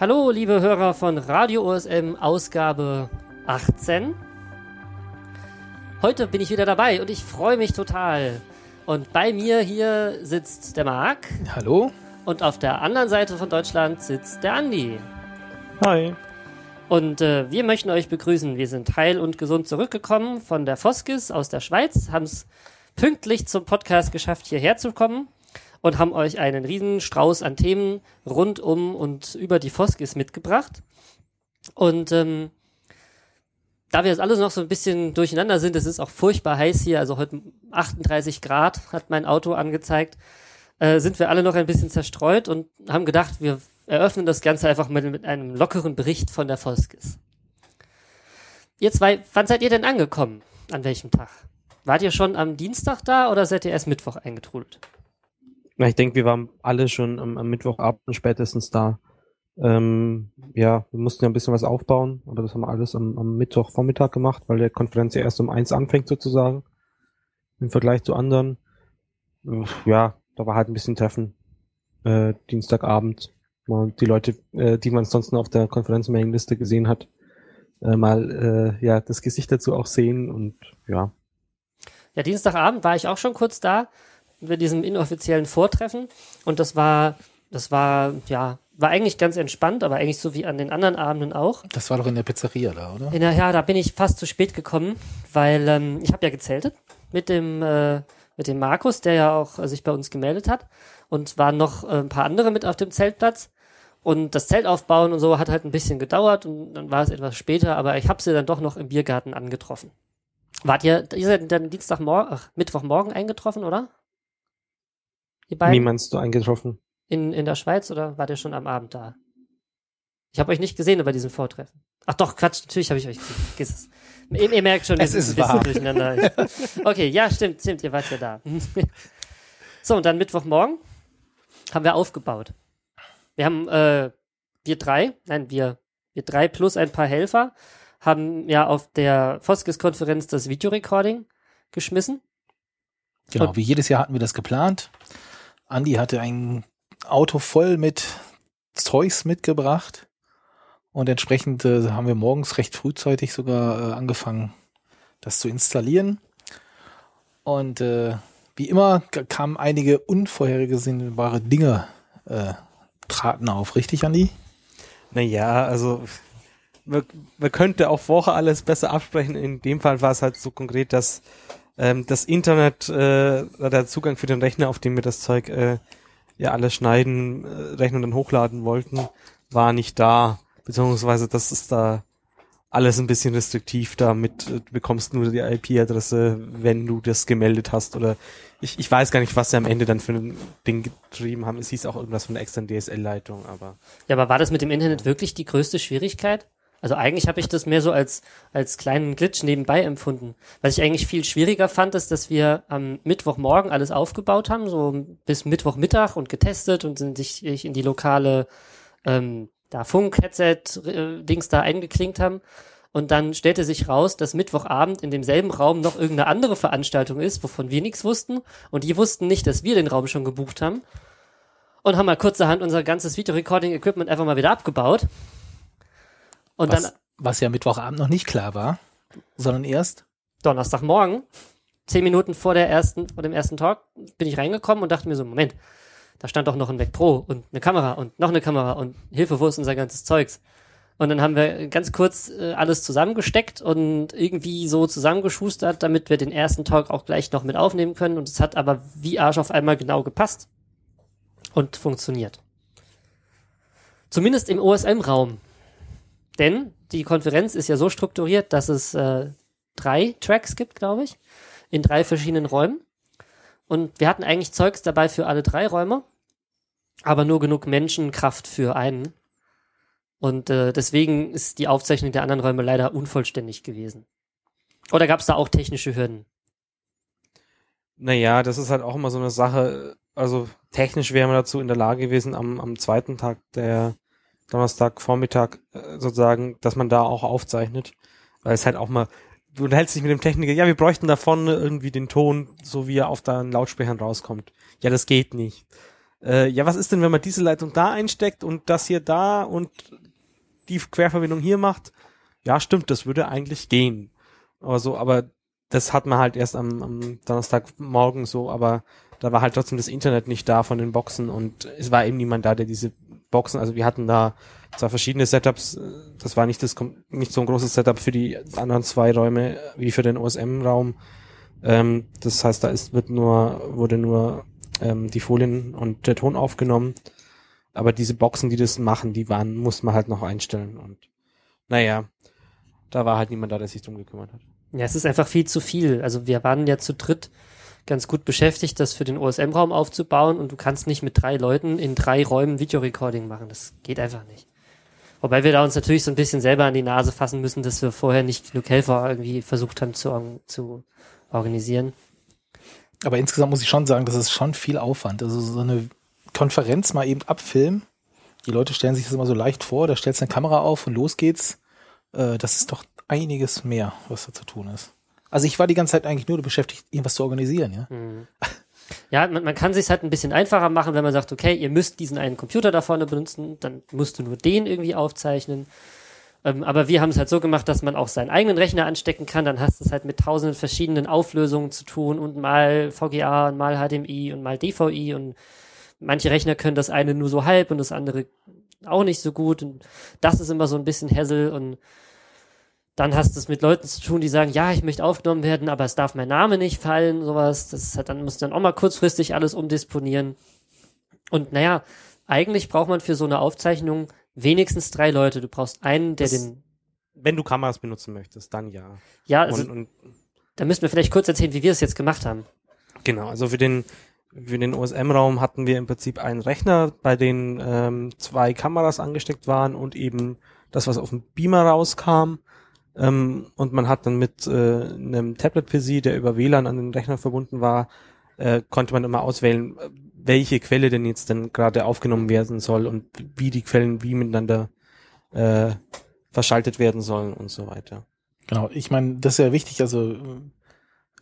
Hallo, liebe Hörer von Radio OSM, Ausgabe 18. Heute bin ich wieder dabei und ich freue mich total. Und bei mir hier sitzt der Marc. Hallo. Und auf der anderen Seite von Deutschland sitzt der Andi. Hi. Und äh, wir möchten euch begrüßen. Wir sind heil und gesund zurückgekommen von der Foskis aus der Schweiz, haben es pünktlich zum Podcast geschafft, hierher zu kommen und haben euch einen riesen Strauß an Themen rund um und über die Foskis mitgebracht. Und ähm, da wir jetzt alles noch so ein bisschen durcheinander sind, es ist auch furchtbar heiß hier, also heute 38 Grad hat mein Auto angezeigt, äh, sind wir alle noch ein bisschen zerstreut und haben gedacht, wir eröffnen das Ganze einfach mit, mit einem lockeren Bericht von der Foskis. Ihr zwei, wann seid ihr denn angekommen? An welchem Tag? Wart ihr schon am Dienstag da oder seid ihr erst Mittwoch eingetrudelt? Na, ich denke, wir waren alle schon am, am Mittwochabend spätestens da. Ähm, ja, wir mussten ja ein bisschen was aufbauen, aber das haben wir alles am, am Mittwochvormittag gemacht, weil der Konferenz ja erst um eins anfängt sozusagen. Im Vergleich zu anderen. Ja, da war halt ein bisschen Treffen. Äh, Dienstagabend. Mal die Leute, äh, die man sonst noch auf der Konferenzmailingliste gesehen hat, äh, mal äh, ja das Gesicht dazu auch sehen und ja. Ja, Dienstagabend war ich auch schon kurz da bei diesem inoffiziellen Vortreffen und das war, das war, ja, war eigentlich ganz entspannt, aber eigentlich so wie an den anderen Abenden auch. Das war doch in der Pizzeria da, oder? In der, ja, da bin ich fast zu spät gekommen, weil ähm, ich habe ja gezeltet mit dem äh, mit dem Markus, der ja auch äh, sich bei uns gemeldet hat und waren noch äh, ein paar andere mit auf dem Zeltplatz und das Zelt aufbauen und so hat halt ein bisschen gedauert und dann war es etwas später, aber ich habe sie dann doch noch im Biergarten angetroffen. Wart ihr, ihr seid dann Dienstagmorgen, ach, Mittwochmorgen eingetroffen, oder? Ihr beiden? Wie meinst du eingetroffen? In, in der Schweiz oder wart ihr schon am Abend da? Ich habe euch nicht gesehen bei diesem Vortreffen. Ach doch, Quatsch, natürlich habe ich euch gesehen. Vergiss es. Ihr, ihr merkt schon, es ist ein bisschen durcheinander. okay, ja, stimmt, stimmt, ihr wart ja da. so, und dann Mittwochmorgen haben wir aufgebaut. Wir haben, äh, wir drei, nein, wir, wir drei plus ein paar Helfer, haben ja auf der Foskis-Konferenz das Videorecording geschmissen. Genau, und wie jedes Jahr hatten wir das geplant. Andi hatte ein Auto voll mit Zeugs mitgebracht und entsprechend äh, haben wir morgens recht frühzeitig sogar äh, angefangen, das zu installieren. Und äh, wie immer kamen einige unvorhergesehbare Dinge äh, traten auf, richtig, Andi? Naja, also man, könnte auch vorher alles besser absprechen. In dem Fall war es halt so konkret, dass ähm, das Internet, äh, der Zugang für den Rechner, auf dem wir das Zeug äh, ja alles schneiden, äh, rechnen und dann hochladen wollten, war nicht da. Beziehungsweise das ist da alles ein bisschen restriktiv damit. Du bekommst nur die IP-Adresse, wenn du das gemeldet hast oder ich, ich weiß gar nicht, was sie am Ende dann für ein Ding geschrieben haben. Es hieß auch irgendwas von einer externen DSL-Leitung, aber. Ja, aber war das mit dem Internet wirklich die größte Schwierigkeit? Also eigentlich habe ich das mehr so als, als kleinen Glitch nebenbei empfunden. Was ich eigentlich viel schwieriger fand, ist, dass wir am Mittwochmorgen alles aufgebaut haben, so bis Mittwochmittag und getestet und sind sich in die lokale ähm, da Funk-Headset-Dings äh, da eingeklinkt haben. Und dann stellte sich raus, dass Mittwochabend in demselben Raum noch irgendeine andere Veranstaltung ist, wovon wir nichts wussten. Und die wussten nicht, dass wir den Raum schon gebucht haben. Und haben mal kurzerhand unser ganzes Video-Recording-Equipment einfach mal wieder abgebaut und was, dann, was ja Mittwochabend noch nicht klar war, sondern erst Donnerstagmorgen, zehn Minuten vor der ersten, vor dem ersten Talk, bin ich reingekommen und dachte mir so, Moment, da stand doch noch ein Mac Pro und eine Kamera und noch eine Kamera und Hilfe, wo ist unser ganzes Zeugs? Und dann haben wir ganz kurz äh, alles zusammengesteckt und irgendwie so zusammengeschustert, damit wir den ersten Talk auch gleich noch mit aufnehmen können. Und es hat aber wie Arsch auf einmal genau gepasst und funktioniert. Zumindest im OSM-Raum. Denn die Konferenz ist ja so strukturiert, dass es äh, drei Tracks gibt, glaube ich, in drei verschiedenen Räumen. Und wir hatten eigentlich Zeugs dabei für alle drei Räume, aber nur genug Menschenkraft für einen. Und äh, deswegen ist die Aufzeichnung der anderen Räume leider unvollständig gewesen. Oder gab es da auch technische Hürden? Naja, das ist halt auch immer so eine Sache. Also technisch wären wir dazu in der Lage gewesen, am, am zweiten Tag der Donnerstag Vormittag äh, sozusagen, dass man da auch aufzeichnet. Weil es halt auch mal, du unterhältst dich mit dem Techniker, ja, wir bräuchten da vorne irgendwie den Ton, so wie er auf deinen Lautsprechern rauskommt. Ja, das geht nicht. äh, ja, was ist denn, wenn man diese Leitung da einsteckt und das hier da und die Querverbindung hier macht? Ja, stimmt, das würde eigentlich gehen. Aber so, aber das hat man halt erst am, am Donnerstagmorgen so, aber da war halt trotzdem das Internet nicht da von den Boxen und es war eben niemand da, der diese Boxen, also wir hatten da zwar verschiedene Setups, das war nicht das nicht so ein großes Setup für die anderen zwei Räume wie für den OSM-Raum. Ähm, das heißt, da ist wird nur wurde nur ähm, die Folien und der Ton aufgenommen, aber diese Boxen, die das machen, die waren muss man halt noch einstellen und naja, da war halt niemand da, der sich drum gekümmert hat. Ja, es ist einfach viel zu viel. Also wir waren ja zu dritt ganz gut beschäftigt, das für den OSM-Raum aufzubauen und du kannst nicht mit drei Leuten in drei Räumen Videorecording machen. Das geht einfach nicht. Wobei wir da uns natürlich so ein bisschen selber an die Nase fassen müssen, dass wir vorher nicht genug Helfer irgendwie versucht haben zu, zu organisieren. Aber insgesamt muss ich schon sagen, das ist schon viel Aufwand. Also so eine Konferenz mal eben abfilmen. Die Leute stellen sich das immer so leicht vor, da stellst du eine Kamera auf und los geht's. Äh, das ist doch einiges mehr, was da zu tun ist. Also ich war die ganze Zeit eigentlich nur beschäftigt, irgendwas zu organisieren, ja. Mhm. Ja, man, man kann sich halt ein bisschen einfacher machen, wenn man sagt, okay, ihr müsst diesen einen Computer da vorne benutzen, dann musst du nur den irgendwie aufzeichnen. Ähm, aber wir haben es halt so gemacht, dass man auch seinen eigenen Rechner anstecken kann. Dann hast du es halt mit tausenden verschiedenen Auflösungen zu tun und mal VGA und mal HDMI und mal DVI und manche Rechner können das eine nur so halb und das andere auch nicht so gut. Und das ist immer so ein bisschen Hassel und dann hast du es mit Leuten zu tun, die sagen, ja, ich möchte aufgenommen werden, aber es darf mein Name nicht fallen, sowas. Das hat, dann musst du dann auch mal kurzfristig alles umdisponieren. Und naja, eigentlich braucht man für so eine Aufzeichnung wenigstens drei Leute. Du brauchst einen, der das, den. Wenn du Kameras benutzen möchtest, dann ja. Ja, also, und, und da müssen wir vielleicht kurz erzählen, wie wir es jetzt gemacht haben. Genau, also für den für den OSM-Raum hatten wir im Prinzip einen Rechner, bei dem ähm, zwei Kameras angesteckt waren und eben das, was auf dem Beamer rauskam. Ähm, und man hat dann mit äh, einem Tablet-PC, der über WLAN an den Rechner verbunden war, äh, konnte man immer auswählen, welche Quelle denn jetzt denn gerade aufgenommen werden soll und wie die Quellen wie miteinander äh, verschaltet werden sollen und so weiter. Genau, ich meine, das ist ja wichtig, also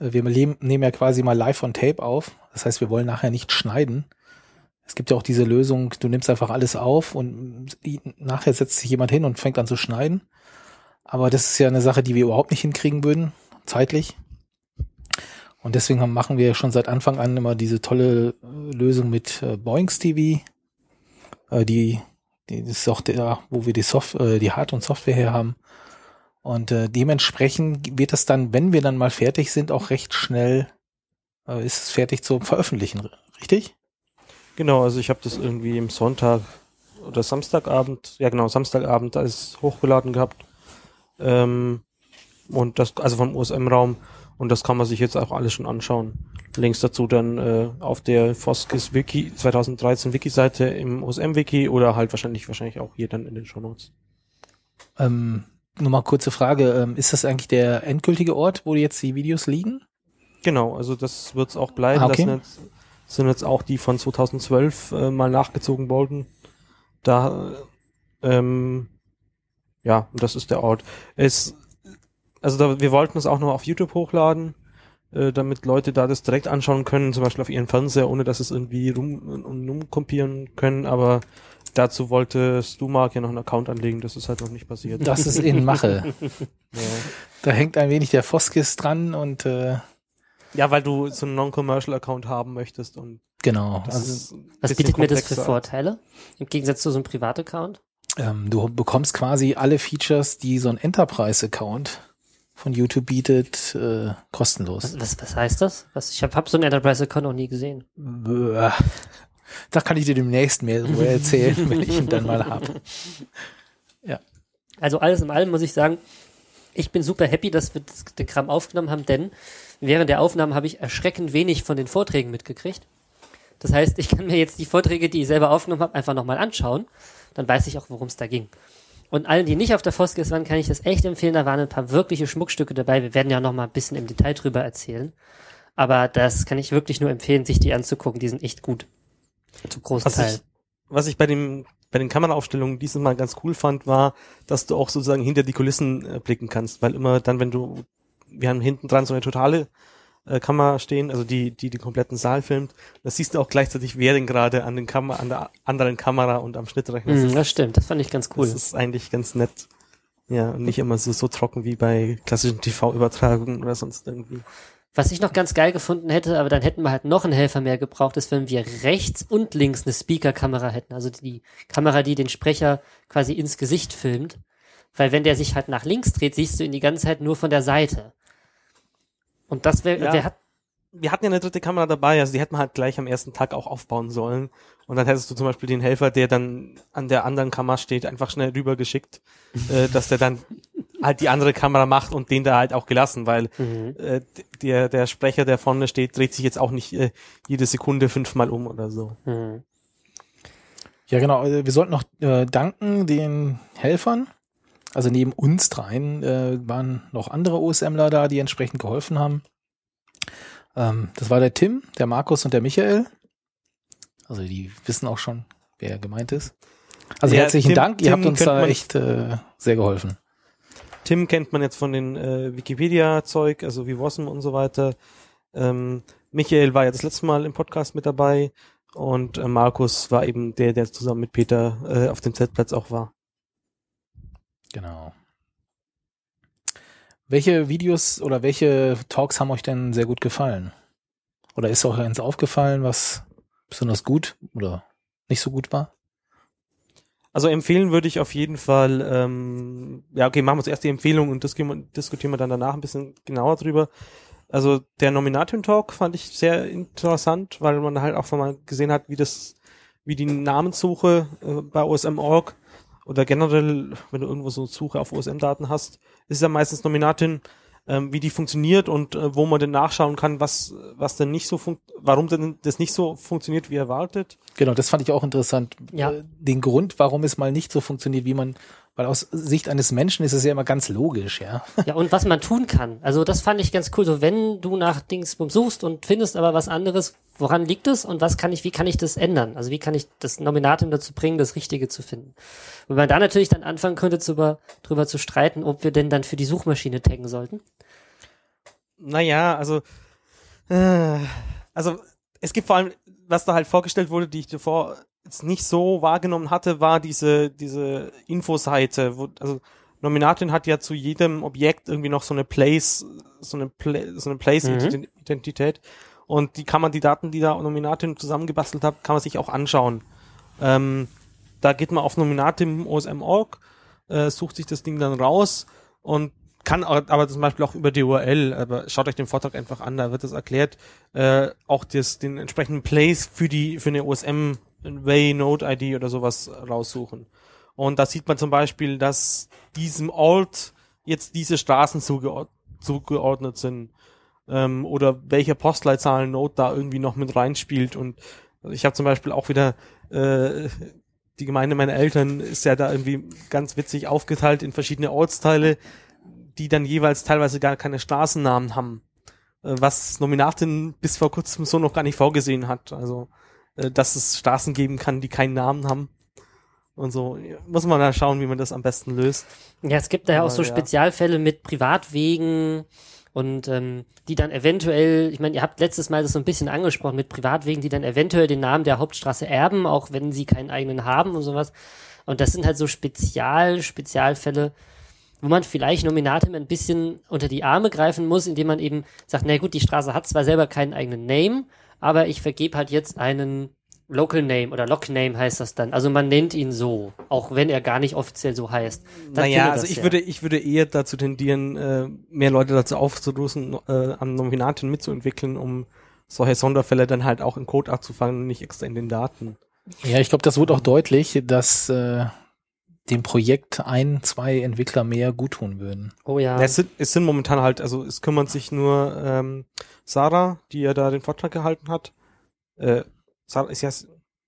äh, wir nehmen ja quasi mal live on Tape auf. Das heißt, wir wollen nachher nicht schneiden. Es gibt ja auch diese Lösung, du nimmst einfach alles auf und nachher setzt sich jemand hin und fängt an zu schneiden. Aber das ist ja eine Sache, die wir überhaupt nicht hinkriegen würden, zeitlich. Und deswegen machen wir schon seit Anfang an immer diese tolle äh, Lösung mit äh, Boeings TV. Äh, die, die ist auch der, wo wir die Soft, äh, die Hard- und Software her haben. Und dementsprechend wird das dann, wenn wir dann mal fertig sind, auch recht schnell ist es fertig zum Veröffentlichen, richtig? Genau, also ich habe das irgendwie im Sonntag oder Samstagabend, ja genau, Samstagabend alles hochgeladen gehabt ähm, und das, also vom USM-Raum. Und das kann man sich jetzt auch alles schon anschauen. Links dazu dann äh, auf der Foskis Wiki 2013 Wiki-Seite im USM-Wiki oder halt wahrscheinlich wahrscheinlich auch hier dann in den Show Notes. Ähm, nur mal kurze Frage, ähm, ist das eigentlich der endgültige Ort, wo jetzt die Videos liegen? Genau, also das wird es auch bleiben. Ah, okay. Das sind jetzt, sind jetzt auch die von 2012 äh, mal nachgezogen worden. Da ähm, ja, und das ist der Ort. Es, also da, wir wollten es auch noch auf YouTube hochladen, äh, damit Leute da das direkt anschauen können, zum Beispiel auf ihren Fernseher, ohne dass es irgendwie rum und rumkopieren können, aber dazu wollte Stumark ja noch einen Account anlegen, das ist halt noch nicht passiert. Das ist in Mache. ja. Da hängt ein wenig der Foskis dran und äh ja, weil du so einen Non-Commercial-Account haben möchtest und genau. Also, was bietet mir das für Vorteile im Gegensatz zu so einem Privat-Account? Ähm, du bekommst quasi alle Features, die so ein Enterprise-Account von YouTube bietet, äh, kostenlos. Was, was, heißt das? Was, ich habe hab so einen Enterprise-Account noch nie gesehen. Da kann ich dir demnächst mehr darüber erzählen, wenn ich ihn dann mal habe. Ja. Also alles in allem muss ich sagen, ich bin super happy, dass wir den Kram aufgenommen haben, denn während der Aufnahmen habe ich erschreckend wenig von den Vorträgen mitgekriegt. Das heißt, ich kann mir jetzt die Vorträge, die ich selber aufgenommen habe, einfach nochmal anschauen dann weiß ich auch, worum es da ging. Und allen, die nicht auf der Foskis waren, kann ich das echt empfehlen. Da waren ein paar wirkliche Schmuckstücke dabei. Wir werden ja noch mal ein bisschen im Detail drüber erzählen. Aber das kann ich wirklich nur empfehlen, sich die anzugucken. Die sind echt gut. Zum großen was Teil. Ich, was ich bei dem bei den Kameraaufstellungen dieses Mal ganz cool fand, war, dass du auch sozusagen hinter die Kulissen äh, blicken kannst, weil immer dann, wenn du, wir haben hinten dran so eine totale äh, Kamera stehen, also die, die den kompletten Saal filmt. Das siehst du auch gleichzeitig, wer denn gerade an den Kam an der anderen Kamera und am Schnittrechner sitzt. das stimmt, das fand ich ganz cool. Das ist eigentlich ganz nett. Ja, und nicht immer so, so trocken wie bei klassischen TV-Übertragungen oder sonst irgendwie. Was ich noch ganz geil gefunden hätte, aber dann hätten wir halt noch einen Helfer mehr gebraucht, ist, wenn wir rechts und links eine Speaker-Kamera hätten. Also die Kamera, die den Sprecher quasi ins Gesicht filmt. Weil wenn der sich halt nach links dreht, siehst du ihn die ganze Zeit nur von der Seite. Und das wäre, Ja. wer hat, Wir hatten ja eine dritte Kamera dabei, also die hätten wir halt gleich am ersten Tag auch aufbauen sollen. Und dann hättest du zum Beispiel den Helfer, der dann an der anderen Kamera steht, einfach schnell rübergeschickt, äh, dass der dann halt die andere Kamera macht und den da halt auch gelassen, weil mhm. äh, der, der Sprecher, der vorne steht, dreht sich jetzt auch nicht äh, jede Sekunde fünfmal um oder so. Mhm. Ja, genau. Wir sollten noch äh, danken den Helfern. Also neben uns dreien äh, waren noch andere OSMler da, die entsprechend geholfen haben. Ähm, das war der Tim, der Markus und der Michael. Also die wissen auch schon, wer gemeint ist. Also Ja, herzlichen Tim- Dank, ihr Tim habt uns da echt äh, sehr geholfen. Tim kennt man jetzt von den äh, Wikipedia-Zeug, also wie Wossen und so weiter. Ähm, Michael war ja das letzte Mal im Podcast mit dabei und äh, Markus war eben der, der zusammen mit Peter äh, auf dem Zeltplatz auch war. Genau. Welche Videos oder welche Talks haben euch denn sehr gut gefallen? Oder ist euch eins aufgefallen, was besonders gut oder nicht so gut war? Also empfehlen würde ich auf jeden Fall, ähm, ja okay, machen wir zuerst die Empfehlung und diskutieren wir, dann danach ein bisschen genauer drüber. Also der Nominatin-Talk fand ich sehr interessant, weil man halt auch mal gesehen hat, wie das, wie die Namenssuche äh, bei OSM.org oder generell, wenn du irgendwo so eine Suche auf OSM-Daten hast, ist ja meistens Nominatin, ähm, wie die funktioniert und äh, wo man denn nachschauen kann, was, was denn nicht so warum denn das nicht so funktioniert wie erwartet. Genau, das fand ich auch interessant. Ja. Äh, Den Grund, warum es mal nicht so funktioniert, wie man, weil aus Sicht eines Menschen ist es ja immer ganz logisch, ja. Ja, und was man tun kann. Also das fand ich ganz cool. So, wenn du nach Dingsbum suchst und findest aber was anderes, woran liegt es und was kann ich, wie kann ich das ändern? Also wie kann ich das Nominatum dazu bringen, das Richtige zu finden? Und man da natürlich dann anfangen könnte, zu, über, drüber zu streiten, ob wir denn dann für die Suchmaschine taggen sollten. Naja, also, äh, also es gibt vor allem, was da halt vorgestellt wurde, die ich davor jetzt nicht so wahrgenommen hatte, war diese, diese Infoseite, wo, also Nominatin hat ja zu jedem Objekt irgendwie noch so eine Place, so eine, Pla so eine Place-Identität. Und die kann man, die Daten, die da Nominatin zusammengebastelt hat, kann man sich auch anschauen. Ähm, da geht man auf Nominatin OSM.org, äh, sucht sich das Ding dann raus und kann aber zum Beispiel auch über die URL, aber schaut euch den Vortrag einfach an, da wird es erklärt, äh, auch das, den entsprechenden Place für die, für eine OSM Way Node ID oder sowas raussuchen. Und da sieht man zum Beispiel, dass diesem Ort jetzt diese Straßen zugeord zugeordnet sind. Ähm, oder welche Postleitzahlen-Node da irgendwie noch mit reinspielt. Und ich habe zum Beispiel auch wieder äh, die Gemeinde meiner Eltern ist ja da irgendwie ganz witzig aufgeteilt in verschiedene Ortsteile, die dann jeweils teilweise gar keine Straßennamen haben. Äh, was Nominatin bis vor kurzem so noch gar nicht vorgesehen hat. Also, dass es Straßen geben kann, die keinen Namen haben. Und so muss man da schauen, wie man das am besten löst. Ja, es gibt da ja auch so ja. Spezialfälle mit Privatwegen und ähm, die dann eventuell, ich meine, ihr habt letztes Mal das so ein bisschen angesprochen mit Privatwegen, die dann eventuell den Namen der Hauptstraße erben, auch wenn sie keinen eigenen haben und sowas. Und das sind halt so Spezial, Spezialfälle, wo man vielleicht Nominatim ein bisschen unter die Arme greifen muss, indem man eben sagt, na gut, die Straße hat zwar selber keinen eigenen Name, aber ich vergebe halt jetzt einen Local Name oder Lock Name heißt das dann. Also man nennt ihn so, auch wenn er gar nicht offiziell so heißt. Dann naja, also ich ja. würde, ich würde eher dazu tendieren, äh, mehr Leute dazu aufzurufen, äh, am Nominatin mitzuentwickeln, um solche Sonderfälle dann halt auch in Code abzufangen und nicht extra in den Daten. Ja, ich glaube, das wurde auch deutlich, dass äh, dem Projekt ein, zwei Entwickler mehr guttun würden. Oh ja. Es, sind, es sind momentan halt, also es kümmert sich nur ähm, Sarah, die ja da den Vortrag gehalten hat. Äh, Sarah, ist ja,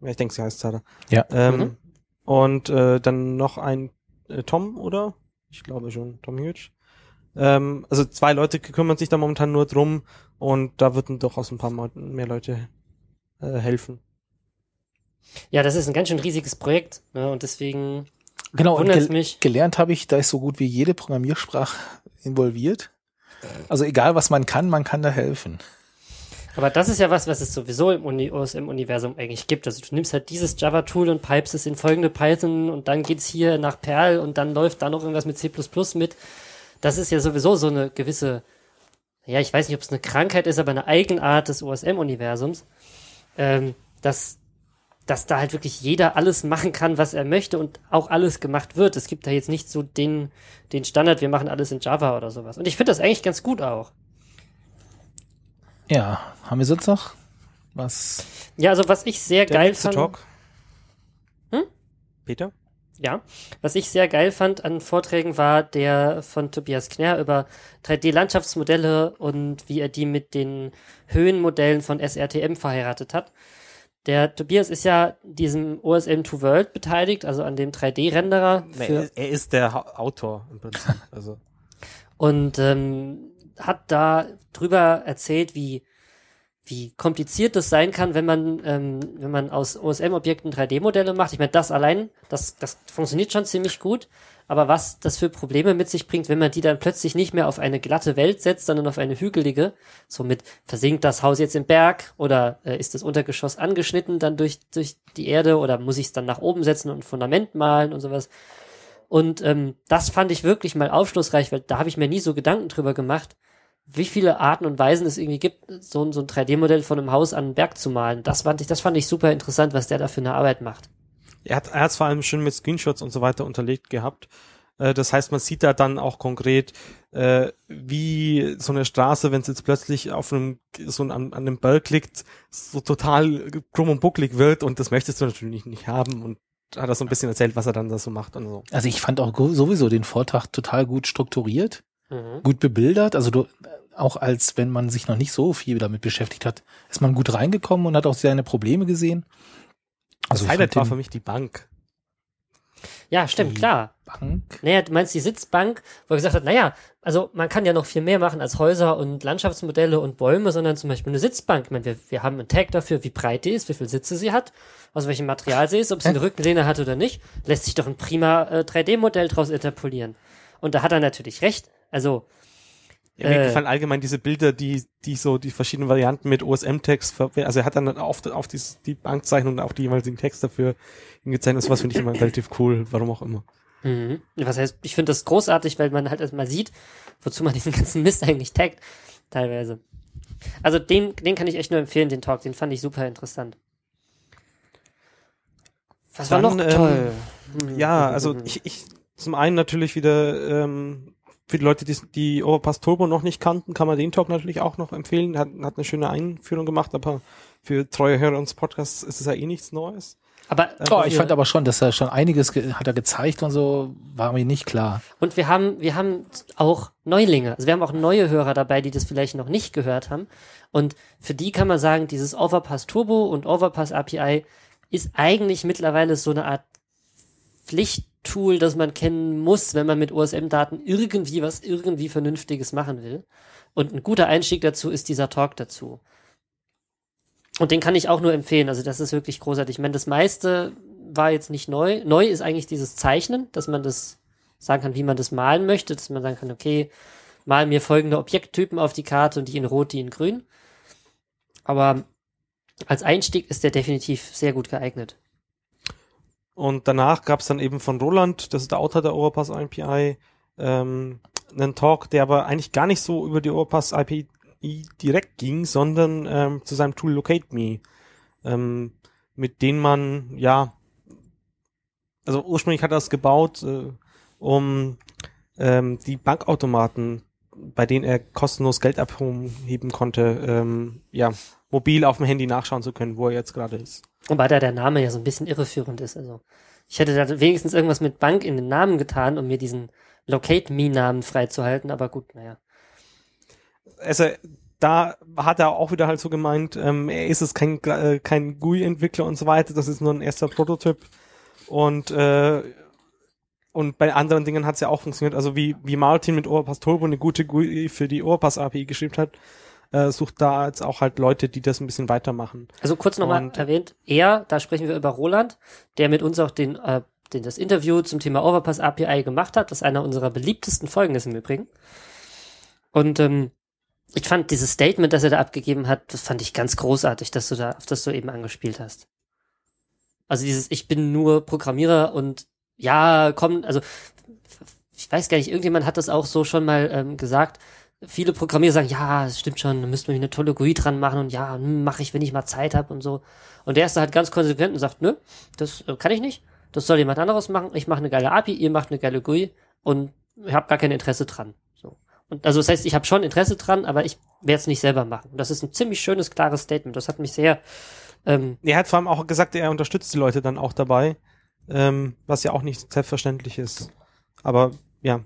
ja, ich denke, sie heißt Sarah. Ja. Ähm, Mhm. Und äh, dann noch ein äh, Tom, oder? Ich glaube schon, Tom Huge. Ähm, also zwei Leute kümmern sich da momentan nur drum und da würden durchaus ein paar Mal mehr Leute äh, helfen. Ja, das ist ein ganz schön riesiges Projekt. Ne? Und deswegen Genau, und es gel mich. gelernt habe ich, da ist so gut wie jede Programmiersprache involviert. Also egal, was man kann, man kann da helfen. Aber das ist ja was, was es sowieso im OSM-Universum eigentlich gibt. Also du nimmst halt dieses Java-Tool und pipest es in folgende Python und dann geht's hier nach Perl und dann läuft da noch irgendwas mit C++ mit. Das ist ja sowieso so eine gewisse, ja, ich weiß nicht, ob es eine Krankheit ist, aber eine Eigenart des OSM-Universums, ähm, dass, dass da halt wirklich jeder alles machen kann, was er möchte und auch alles gemacht wird. Es gibt da jetzt nicht so den, den Standard, wir machen alles in Java oder sowas. Und ich finde das eigentlich ganz gut auch. Ja, haben wir sonst noch was? Ja, also was ich sehr Der geil fand. Talk. Hm? Peter? Ja, was ich sehr geil fand an Vorträgen war der von Tobias Knär über 3D-Landschaftsmodelle und wie er die mit den Höhenmodellen von SRTM verheiratet hat. Der Tobias ist ja diesem OSM 2 World beteiligt, also an dem 3D-Renderer. Nee, für- er- er ist der Ha- Autor im Prinzip. Also und ähm, hat da drüber erzählt, wie wie kompliziert das sein kann, wenn man ähm, wenn man aus OSM-Objekten 3D-Modelle macht. Ich meine, das allein, das das funktioniert schon ziemlich gut. Aber was das für Probleme mit sich bringt, wenn man die dann plötzlich nicht mehr auf eine glatte Welt setzt, sondern auf eine hügelige, somit versinkt das Haus jetzt im Berg oder äh, ist das Untergeschoss angeschnitten dann durch durch die Erde oder muss ich es dann nach oben setzen und ein Fundament malen und sowas. Und ähm, das fand ich wirklich mal aufschlussreich, weil da habe ich mir nie so Gedanken drüber gemacht, wie viele Arten und Weisen es irgendwie gibt, so, ein- so ein 3D-Modell von einem Haus an einen Berg zu malen. Das fand ich, das fand ich super interessant, was der da für eine Arbeit macht. Er hat er hat's vor allem schön mit Screenshots und so weiter unterlegt gehabt. Äh, Das heißt, man sieht da dann auch konkret, äh, wie so eine Straße, wenn es jetzt plötzlich auf einem so an, an einem Berg liegt, so total krumm und bucklig wird und das möchtest du natürlich nicht haben und hat er so ein bisschen erzählt, was er dann da so macht und so. Also ich fand auch sowieso den Vortrag total gut strukturiert, Mhm. gut bebildert. Also du, auch als wenn man sich noch nicht so viel damit beschäftigt hat, ist man gut reingekommen und hat auch seine Probleme gesehen. Das Also ich Highlight war für mich die Bank. Ja, stimmt, Die- klar. Bank. Naja, du meinst die Sitzbank, wo er gesagt hat, naja, also man kann ja noch viel mehr machen als Häuser und Landschaftsmodelle und Bäume, sondern zum Beispiel eine Sitzbank. Ich meine, wir, wir haben einen Tag dafür, wie breit die ist, wie viele Sitze sie hat, aus welchem Material sie ist, ob sie eine Rückenlehne hat oder nicht. Lässt sich doch ein prima äh, 3D-Modell draus interpolieren. Und da hat er natürlich recht. Also, Ja, mir Äh. gefallen allgemein diese Bilder, die, die so die verschiedenen Varianten mit OSM-Text, also er hat dann auf, auf die, die Bankzeichnung und auch die jeweiligen Text dafür hingezeichnet. Das was finde ich immer relativ cool, warum auch immer. Mhm. Was heißt, ich finde das großartig, weil man halt erstmal sieht, wozu man diesen ganzen Mist eigentlich taggt, teilweise. Also den, den kann ich echt nur empfehlen, den Talk, den fand ich super interessant. Was war Dann, noch ähm, toll? Ja, also ich, ich zum einen natürlich wieder ähm, für die Leute, die die Overpass Turbo noch nicht kannten, kann man den Talk natürlich auch noch empfehlen. Hat, hat eine schöne Einführung gemacht, aber für treue Hörer unseres Podcasts ist es ja eh nichts Neues. Aber Oh, ich fand aber schon, dass er schon einiges ge hat er gezeigt und so, war mir nicht klar. Und wir haben, wir haben auch Neulinge. Also wir haben auch neue Hörer dabei, die das vielleicht noch nicht gehört haben. Und für die kann man sagen, dieses Overpass Turbo und Overpass API ist eigentlich mittlerweile so eine Art Pflichttool, das man kennen muss, wenn man mit OSM-Daten irgendwie was irgendwie Vernünftiges machen will. Und ein guter Einstieg dazu ist dieser Talk dazu. Und den kann ich auch nur empfehlen. Also das ist wirklich großartig. Ich meine, das meiste war jetzt nicht neu. Neu ist eigentlich dieses Zeichnen, dass man das sagen kann, wie man das malen möchte, dass man sagen kann, okay, mal mir folgende Objekttypen auf die Karte und die in Rot, die in Grün. Aber als Einstieg ist der definitiv sehr gut geeignet. Und danach gab es dann eben von Roland, das ist der Autor der Overpass API, ähm, einen Talk, der aber eigentlich gar nicht so über die Overpass API direkt ging, sondern ähm, zu seinem Tool Locate Me, ähm, mit dem man, ja, also ursprünglich hat er das gebaut, äh, um ähm, die Bankautomaten, bei denen er kostenlos Geld abheben konnte, ähm, ja, mobil auf dem Handy nachschauen zu können, wo er jetzt gerade ist. Wobei da der Name ja so ein bisschen irreführend ist. Also ich hätte da wenigstens irgendwas mit Bank in den Namen getan, um mir diesen Locate Me-Namen freizuhalten, aber gut, naja. also da hat er auch wieder halt so gemeint, ähm, er ist es kein, äh, kein GUI-Entwickler und so weiter, das ist nur ein erster Prototyp. Und, äh, und bei anderen Dingen hat es ja auch funktioniert. Also wie, wie Martin mit Overpass Turbo eine gute GUI für die Overpass API geschrieben hat, äh, sucht da jetzt auch halt Leute, die das ein bisschen weitermachen. Also kurz nochmal erwähnt, er, da sprechen wir über Roland, der mit uns auch den, äh, den das Interview zum Thema Overpass API gemacht hat, das einer unserer beliebtesten Folgen ist im Übrigen. Und ähm, ich fand dieses Statement, das er da abgegeben hat, das fand ich ganz großartig, dass du da, auf das du eben angespielt hast. Also dieses, ich bin nur Programmierer und ja, komm, also ich weiß gar nicht, irgendjemand hat das auch so schon mal ähm, gesagt. Viele Programmierer sagen, ja, es stimmt schon, da müssten wir eine tolle GUI dran machen und ja, hm, mache ich, wenn ich mal Zeit habe und so. Und der erste hat ganz konsequent und sagt, nö, das äh, kann ich nicht. Das soll jemand anderes machen. Ich mache eine geile API, ihr macht eine geile GUI und ich habe gar kein Interesse dran. So. Und also das heißt, ich habe schon Interesse dran, aber ich werde es nicht selber machen. Und das ist ein ziemlich schönes, klares Statement. Das hat mich sehr. Ähm, er hat vor allem auch gesagt, er unterstützt die Leute dann auch dabei, ähm, was ja auch nicht selbstverständlich ist. Aber ja.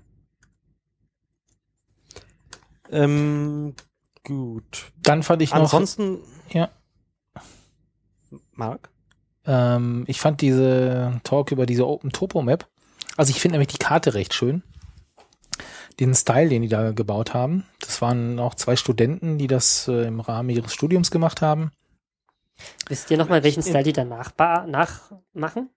Ähm, gut. Dann fand ich noch. Ansonsten. Ja. Mark? Ähm, ich fand diese Talk über diese Open Topo Map. Also ich finde nämlich die Karte recht schön. Den Style, den die da gebaut haben. Das waren auch zwei Studenten, die das äh, im Rahmen ihres Studiums gemacht haben. Wisst ihr nochmal, welchen Style die da nachmachen?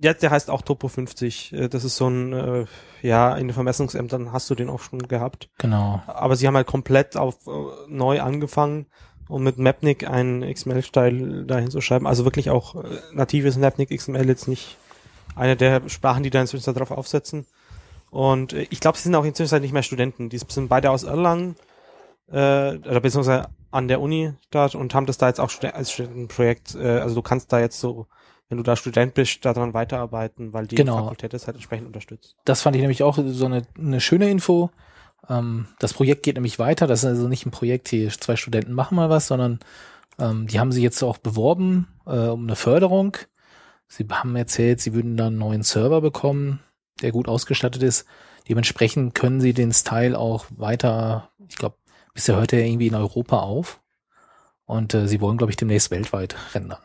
Ja, der heißt auch Topo 50. Äh, das ist so ein, äh, ja, in den Vermessungsämtern hast du den auch schon gehabt. Genau. Aber sie haben halt komplett auf äh, neu angefangen um mit Mapnik einen XML-Style dahin zu schreiben. Also wirklich auch natives Mapnik XML jetzt nicht eine der Sprachen, die da inzwischen darauf aufsetzen. Und ich glaube, sie sind auch inzwischen nicht mehr Studenten. Die sind beide aus Erlangen, äh, oder beziehungsweise an der Uni dort und haben das da jetzt auch als Studentenprojekt. Äh, also du kannst da jetzt so, wenn du da Student bist, daran weiterarbeiten, weil die Genau. Fakultät das halt entsprechend unterstützt. Das fand ich nämlich auch so eine, eine schöne Info. Ähm, das Projekt geht nämlich weiter. Das ist also nicht ein Projekt, hier zwei Studenten machen mal was, sondern ähm, die haben sich jetzt auch beworben äh, um eine Förderung. Sie haben erzählt, sie würden dann einen neuen Server bekommen, der gut ausgestattet ist. Dementsprechend können sie den Style auch weiter, ich glaube, bisher hört er irgendwie in Europa auf. Und äh, sie wollen, glaube ich, demnächst weltweit rendern.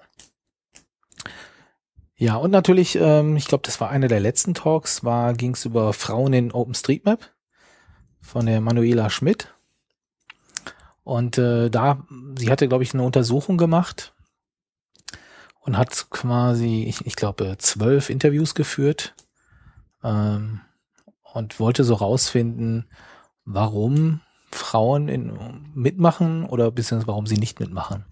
Ja, und natürlich, ähm, ich glaube, das war einer der letzten Talks, war ging es über Frauen in OpenStreetMap von der Manuela Schmidt. Und äh, da, sie hatte, glaube ich, eine Untersuchung gemacht und hat quasi, ich, ich glaube, zwölf Interviews geführt ähm, und wollte so rausfinden, warum Frauen in, mitmachen oder beziehungsweise warum sie nicht mitmachen.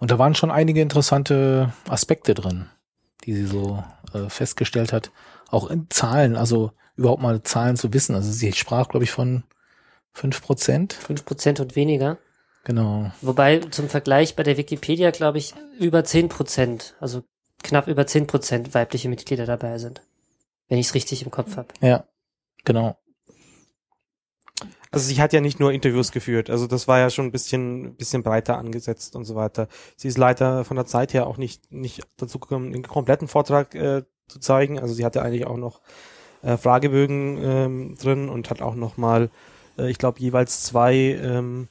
Und da waren schon einige interessante Aspekte drin, die sie so äh, festgestellt hat. Auch in Zahlen, also überhaupt mal Zahlen zu wissen. Also sie sprach, glaube ich, von fünf Prozent. Fünf Prozent und weniger. Genau. Wobei zum Vergleich bei der Wikipedia, glaube ich, über zehn Prozent, also knapp über zehn Prozent weibliche Mitglieder dabei sind. Wenn ich es richtig im Kopf habe. Ja, genau. Also sie hat ja nicht nur Interviews geführt, also das war ja schon ein bisschen, bisschen breiter angesetzt und so weiter. Sie ist leider von der Zeit her auch nicht, nicht dazu gekommen, den kompletten Vortrag äh, zu zeigen. Also sie hatte eigentlich auch noch äh, Fragebögen ähm, drin und hat auch noch mal, äh, ich glaube, jeweils zwei ähm,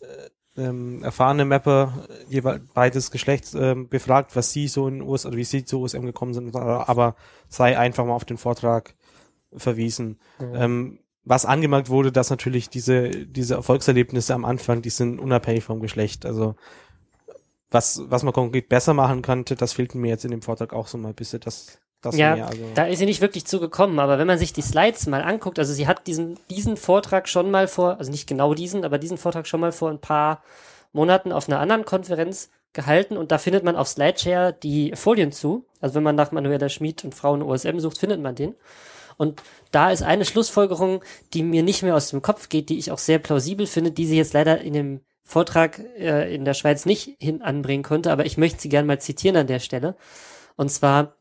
äh, ähm, erfahrene Mapper, äh, jeweils beides Geschlechts ähm, befragt, was sie so in US oder wie sie zu USM gekommen sind, aber sei einfach mal auf den Vortrag verwiesen. Mhm. Ähm, was angemerkt wurde, dass natürlich diese, diese Erfolgserlebnisse am Anfang, die sind unabhängig vom Geschlecht. Also was, was man konkret besser machen könnte, das fehlt mir jetzt in dem Vortrag auch so mal ein bisschen. Das, das ja, mehr, also. da ist sie nicht wirklich zugekommen, aber wenn man sich die Slides mal anguckt, also sie hat diesen, diesen Vortrag schon mal vor, also nicht genau diesen, aber diesen Vortrag schon mal vor ein paar Monaten auf einer anderen Konferenz gehalten und da findet man auf Slideshare die Folien zu. Also wenn man nach Manuela Schmid und Frauen OSM sucht, findet man den. Und da ist eine Schlussfolgerung, die mir nicht mehr aus dem Kopf geht, die ich auch sehr plausibel finde, die sie jetzt leider in dem Vortrag äh, in der Schweiz nicht hin anbringen konnte, aber ich möchte sie gerne mal zitieren an der Stelle. Und zwar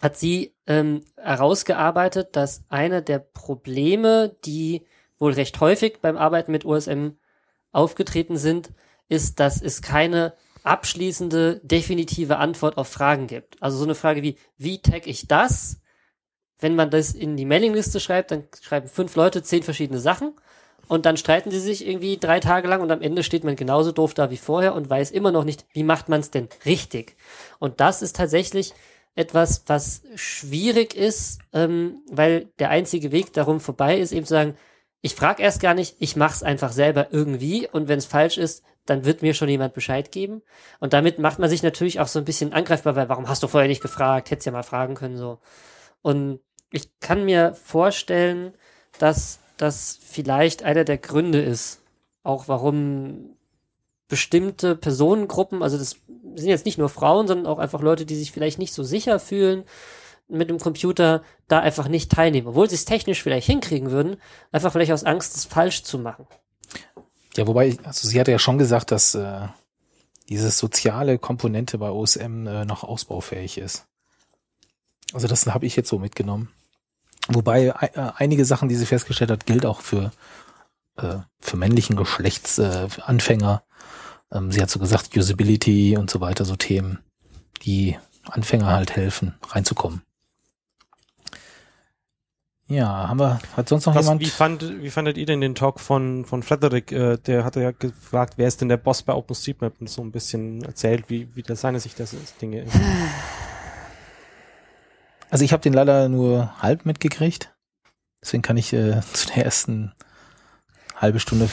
hat sie ähm, herausgearbeitet, dass eine der Probleme, die wohl recht häufig beim Arbeiten mit OSM aufgetreten sind, ist, dass es keine abschließende, definitive Antwort auf Fragen gibt. Also so eine Frage wie, wie tag ich das? Wenn man das in die Mailingliste schreibt, dann schreiben fünf Leute zehn verschiedene Sachen und dann streiten sie sich irgendwie drei Tage lang und am Ende steht man genauso doof da wie vorher und weiß immer noch nicht, wie macht man es denn richtig. Und das ist tatsächlich etwas, was schwierig ist, ähm, weil der einzige Weg darum vorbei ist, eben zu sagen, ich frage erst gar nicht, ich mach's einfach selber irgendwie und wenn es falsch ist, dann wird mir schon jemand Bescheid geben. Und damit macht man sich natürlich auch so ein bisschen angreifbar, weil warum hast du vorher nicht gefragt? Hättest ja mal fragen können so. Und ich kann mir vorstellen, dass das vielleicht einer der Gründe ist, auch warum bestimmte Personengruppen, also das sind jetzt nicht nur Frauen, sondern auch einfach Leute, die sich vielleicht nicht so sicher fühlen mit dem Computer, da einfach nicht teilnehmen, obwohl sie es technisch vielleicht hinkriegen würden, einfach vielleicht aus Angst, es falsch zu machen. Ja, wobei, also sie hatte ja schon gesagt, dass äh, diese soziale Komponente bei OSM äh, noch ausbaufähig ist. Also das habe ich jetzt so mitgenommen. Wobei äh, einige Sachen, die sie festgestellt hat, gilt auch für, äh, für männlichen Geschlechtsanfänger. Äh, ähm, sie hat so gesagt, Usability und so weiter, so Themen, die Anfänger halt helfen, reinzukommen. Ja, haben wir, hat sonst noch Was, jemand? Wie, fand, wie fandet ihr denn den Talk von, von Frederick? Äh, der hatte ja gefragt, wer ist denn der Boss bei OpenStreetMap und so ein bisschen erzählt, wie, wie das seine Sicht das ist, Dinge ist. Also ich habe den leider nur halb mitgekriegt. Deswegen kann ich äh, zu der ersten halbe Stunde,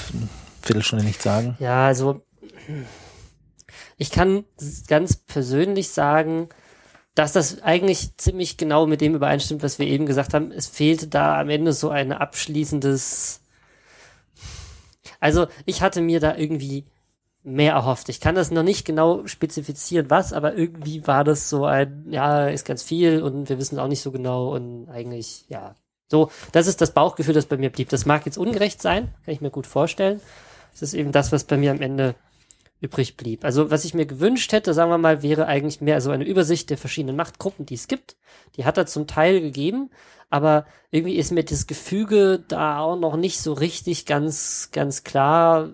Viertelstunde nichts sagen. Ja, also ich kann ganz persönlich sagen, dass das eigentlich ziemlich genau mit dem übereinstimmt, was wir eben gesagt haben. Es fehlte da am Ende so ein abschließendes. Also ich hatte mir da irgendwie mehr erhofft. Ich kann das noch nicht genau spezifizieren, was, aber irgendwie war das so ein, ja, ist ganz viel und wir wissen auch nicht so genau und eigentlich, ja. So, das ist das Bauchgefühl, das bei mir blieb. Das mag jetzt ungerecht sein, kann ich mir gut vorstellen. Das ist eben das, was bei mir am Ende übrig blieb. Also was ich mir gewünscht hätte, sagen wir mal, wäre eigentlich mehr so eine Übersicht der verschiedenen Machtgruppen, die es gibt. Die hat er zum Teil gegeben, aber irgendwie ist mir das Gefüge da auch noch nicht so richtig ganz, ganz klar,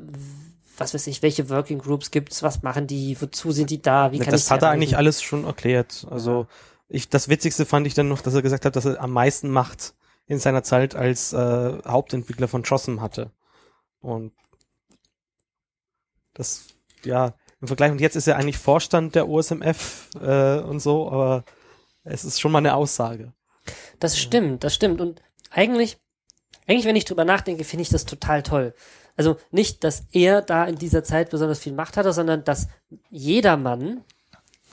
was weiß ich, welche Working Groups gibt's, was machen die, wozu sind die da, wie kann das ich hat er erreichen? eigentlich alles schon erklärt. Also ich, das Witzigste fand ich dann noch, dass er gesagt hat, dass er am meisten Macht in seiner Zeit als äh, Hauptentwickler von Jossum hatte. Und das, ja, im Vergleich, und jetzt ist er eigentlich Vorstand der OSMF äh, und so, aber es ist schon mal eine Aussage. Das stimmt, das stimmt. Und eigentlich, eigentlich, wenn ich drüber nachdenke, finde ich das total toll. Also nicht, dass er da in dieser Zeit besonders viel Macht hatte, sondern dass jedermann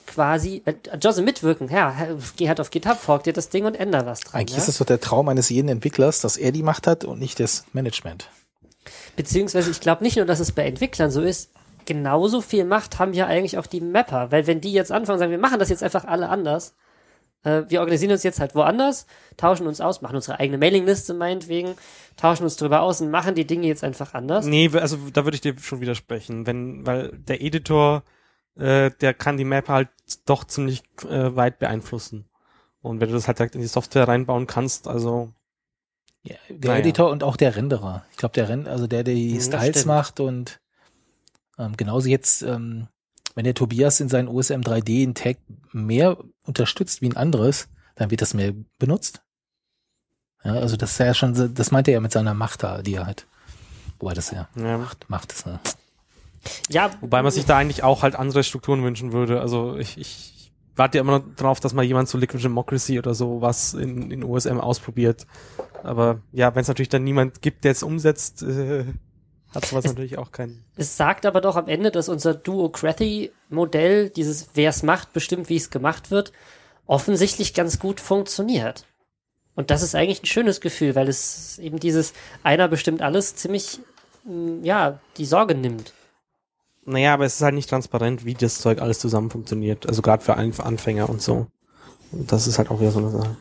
quasi, äh, Jose mitwirken, ja, geh halt auf GitHub, fork dir das Ding und änder was dran. Eigentlich ja? ist es doch der Traum eines jeden Entwicklers, dass er die Macht hat und nicht das Management. Beziehungsweise ich glaube nicht nur, dass es bei Entwicklern so ist, genauso viel Macht haben ja eigentlich auch die Mapper, weil wenn die jetzt anfangen sagen, wir machen das jetzt einfach alle anders, äh, wir organisieren uns jetzt halt woanders, tauschen uns aus, machen unsere eigene Mailingliste meinetwegen, tauschen uns drüber aus und machen die Dinge jetzt einfach anders. Nee, also da würde ich dir schon widersprechen, wenn, weil der Editor, äh, der kann die Map halt doch ziemlich äh, weit beeinflussen. Und wenn du das halt direkt in die Software reinbauen kannst, also Ja, der Naja. Editor und auch der Renderer. Ich glaube, der Rend, also der, der die Ja, Styles stimmt. macht und ähm, genauso jetzt, ähm, wenn der Tobias in seinen OSM 3D einen Tag mehr unterstützt wie ein anderes, dann wird das mehr benutzt. Ja, also das ist ja schon, so- das meint er ja mit seiner Macht da, die er hat. Wobei das ja ja. Macht, Macht ist, ne? Ja, Wobei man sich da eigentlich auch halt andere Strukturen wünschen würde. Also ich, ich warte ja immer noch drauf, dass mal jemand zu Liquid Democracy oder so was in, in OSM ausprobiert. Aber ja, wenn es natürlich dann niemand gibt, der es umsetzt, äh, hat sowas Es- natürlich auch keinen. Es sagt aber doch am Ende, dass unser Duocracy-Modell, dieses wer es macht, bestimmt, wie es gemacht wird, offensichtlich ganz gut funktioniert. Und das ist eigentlich ein schönes Gefühl, weil es eben dieses einer bestimmt alles ziemlich, mm, ja, die Sorge nimmt. Naja, aber es ist halt nicht transparent, wie das Zeug alles zusammen funktioniert. Also gerade für für Anfänger und so. Und das ist halt auch wieder so eine Sache.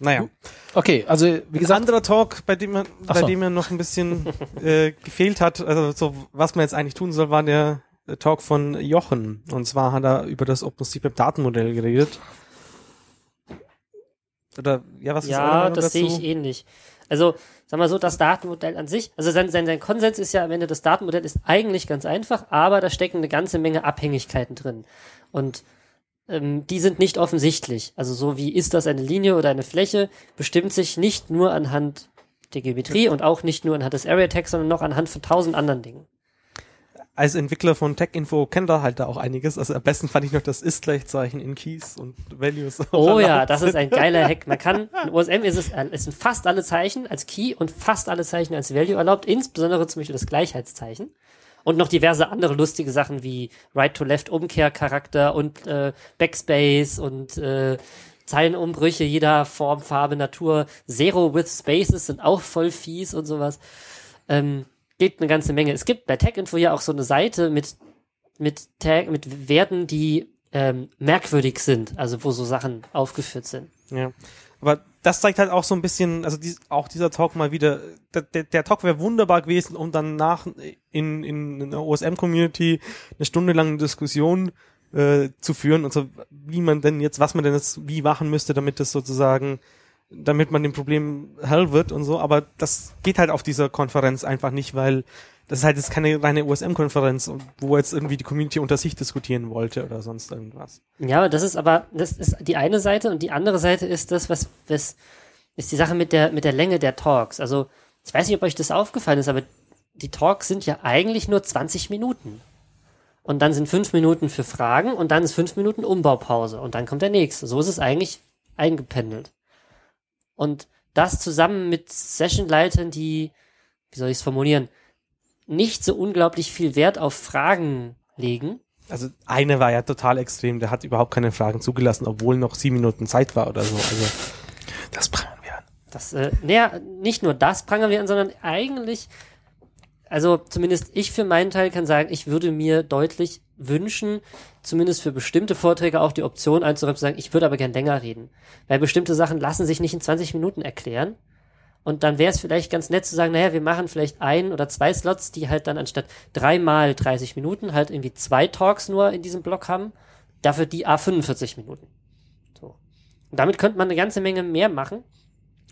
Naja. Okay, also wie Ein gesagt, anderer Talk, bei dem man, bei so. dem mir noch ein bisschen äh, gefehlt hat, also so, was man jetzt eigentlich tun soll, war der äh, Talk von Jochen. Und zwar hat er über das OpenStreetMap Datenmodell geredet. Oder, ja, was ist eure Ja, das sehe ich ähnlich. Also, sag mal so, das Datenmodell an sich, also sein, sein, sein Konsens ist ja am Ende, das Datenmodell ist eigentlich ganz einfach, aber da stecken eine ganze Menge Abhängigkeiten drin. Und ähm, die sind nicht offensichtlich. Also so wie ist das eine Linie oder eine Fläche, bestimmt sich nicht nur anhand der Geometrie und auch nicht nur anhand des Area Tags, sondern noch anhand von tausend anderen Dingen. Als Entwickler von TechInfo kennt er halt da auch einiges. Also am besten fand ich noch das Ist-Gleichzeichen in Keys und Values. Oh ja, das ist ein geiler Hack. Man kann, in OSM ist es, äh, es sind fast alle Zeichen als Key und fast alle Zeichen als Value erlaubt, insbesondere zum Beispiel das Gleichheitszeichen. Und noch diverse andere lustige Sachen wie Right-to-Left Umkehrcharakter und äh, Backspace und äh, Zeilenumbrüche jeder Form, Farbe, Natur. Zero with Spaces sind auch voll fies und sowas. Ähm, geht eine ganze Menge. Es gibt bei TechInfo ja auch so eine Seite mit, mit Tag, mit Werten, die ähm, merkwürdig sind, also wo so Sachen aufgeführt sind. Ja. Aber das zeigt halt auch so ein bisschen, also dies, auch dieser Talk mal wieder, der, der, Talk wäre wunderbar gewesen, um dann nach in, in, in der OSM-Community eine Stunde lang Diskussion äh, zu führen und so, wie man denn jetzt, was man denn jetzt wie machen müsste, damit das sozusagen, damit man dem Problem hell wird und so, aber das geht halt auf dieser Konferenz einfach nicht, weil das ist halt jetzt keine reine USM-Konferenz, wo jetzt irgendwie die Community unter sich diskutieren wollte oder sonst irgendwas. Ja, das ist aber, das ist die eine Seite und die andere Seite ist das, was, was ist die Sache mit der, mit der Länge der Talks. Also, ich weiß nicht, ob euch das aufgefallen ist, aber die Talks sind ja eigentlich nur 20 Minuten. Und dann sind fünf Minuten für Fragen und dann ist fünf Minuten Umbaupause und dann kommt der nächste. So ist es eigentlich eingependelt. Und das zusammen mit Sessionleitern, die, wie soll ich es formulieren, nicht so unglaublich viel Wert auf Fragen legen. Also eine war ja total extrem, der hat überhaupt keine Fragen zugelassen, obwohl noch sieben Minuten Zeit war oder so. Also das prangern wir an. Das, äh, naja, nicht nur das prangern wir an, sondern eigentlich, also zumindest ich für meinen Teil kann sagen, ich würde mir deutlich wünschen, zumindest für bestimmte Vorträge auch die Option einzuräumen, zu sagen, ich würde aber gern länger reden. Weil bestimmte Sachen lassen sich nicht in 20 Minuten erklären. Und dann wäre es vielleicht ganz nett zu sagen, naja, wir machen vielleicht ein oder zwei Slots, die halt dann anstatt dreimal 30 Minuten halt irgendwie zwei Talks nur in diesem Block haben. Dafür die A45 Minuten. So. Und damit könnte man eine ganze Menge mehr machen.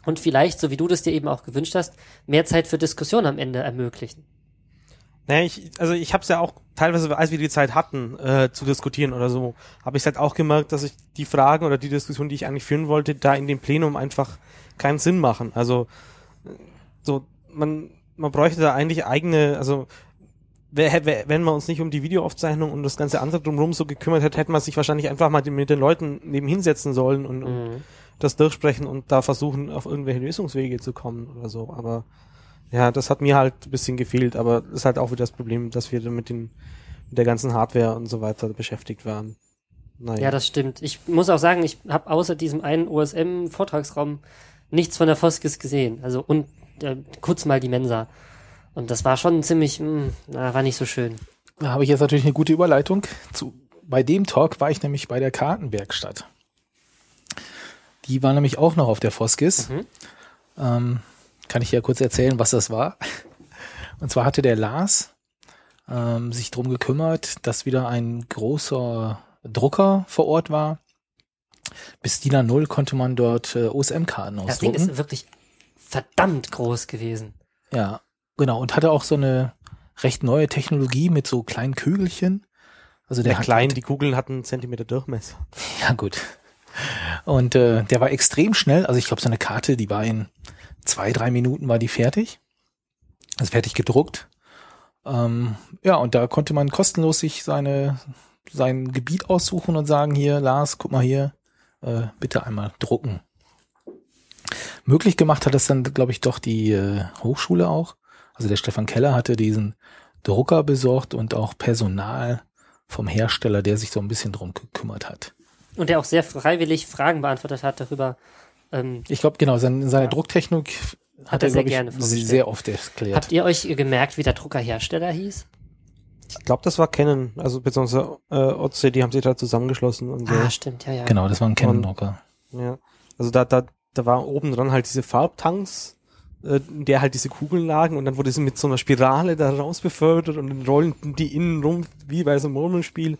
Und vielleicht, so wie du das dir eben auch gewünscht hast, mehr Zeit für Diskussion am Ende ermöglichen. Naja, ich, also ich habe es ja auch teilweise, als wir die Zeit hatten, äh, zu diskutieren oder so, habe ich halt auch gemerkt, dass ich die Fragen oder die Diskussion, die ich eigentlich führen wollte, da in dem Plenum einfach keinen Sinn machen. Also so, man, man bräuchte da eigentlich eigene, also wenn man uns nicht um die Videoaufzeichnung und das ganze andere drumherum so gekümmert hätte, hätte man sich wahrscheinlich einfach mal mit den Leuten nebenhin setzen sollen und, und mhm. das durchsprechen und da versuchen, auf irgendwelche Lösungswege zu kommen oder so. Aber ja, das hat mir halt ein bisschen gefehlt, aber das ist halt auch wieder das Problem, dass wir mit den mit der ganzen Hardware und so weiter beschäftigt waren. Naja. Ja, das stimmt. Ich muss auch sagen, ich habe außer diesem einen OSM-Vortragsraum nichts von der Foskis gesehen. Also und äh, kurz mal die Mensa. Und das war schon ziemlich, mh, hm, na, war nicht so schön. Da habe ich jetzt natürlich eine gute Überleitung. Zu, bei dem Talk war ich nämlich bei der Kartenwerkstatt. Die war nämlich auch noch auf der Foskis. Mhm. Ähm, kann ich ja kurz erzählen, was das war. Und zwar hatte der Lars ähm, sich drum gekümmert, dass wieder ein großer Drucker vor Ort war, bis DIN 0 konnte man dort äh, OSM-Karten ausdrucken. Das Ding ist wirklich verdammt groß gewesen. Ja, genau. Und hatte auch so eine recht neue Technologie mit so kleinen Kügelchen. Also der, der klein, die Kugeln hatten einen Zentimeter Durchmesser. Ja, gut. Und äh, der war extrem schnell. Also ich glaube, so eine Karte, die war in zwei, drei Minuten war die fertig. Also fertig gedruckt. Ähm, ja, und da konnte man kostenlos sich seine sein Gebiet aussuchen und sagen, hier, Lars, guck mal hier, äh, bitte einmal drucken. Möglich gemacht hat das dann, glaube ich, doch die äh, Hochschule auch. Also der Stefan Keller hatte diesen Drucker besorgt und auch Personal vom Hersteller, der sich so ein bisschen drum gekümmert hat. Und der auch sehr freiwillig Fragen beantwortet hat darüber. Ähm, ich glaube, genau, seine, seine ja. Drucktechnik hat, hat er, sehr gerne ich, sehr oft erklärt. Habt ihr euch gemerkt, wie der Druckerhersteller hieß? Ich glaube, das war Canon, also beziehungsweise äh, OC, die haben sich da zusammengeschlossen und so. Ah, stimmt, ja, ja. Genau, das war ein Canon-Drucker. Ja. Also da, da, da war oben dran halt diese Farbtanks, äh, in der halt diese Kugeln lagen und dann wurde sie mit so einer Spirale da raus befördert und dann rollten die innen rum wie bei so einem Murmelspiel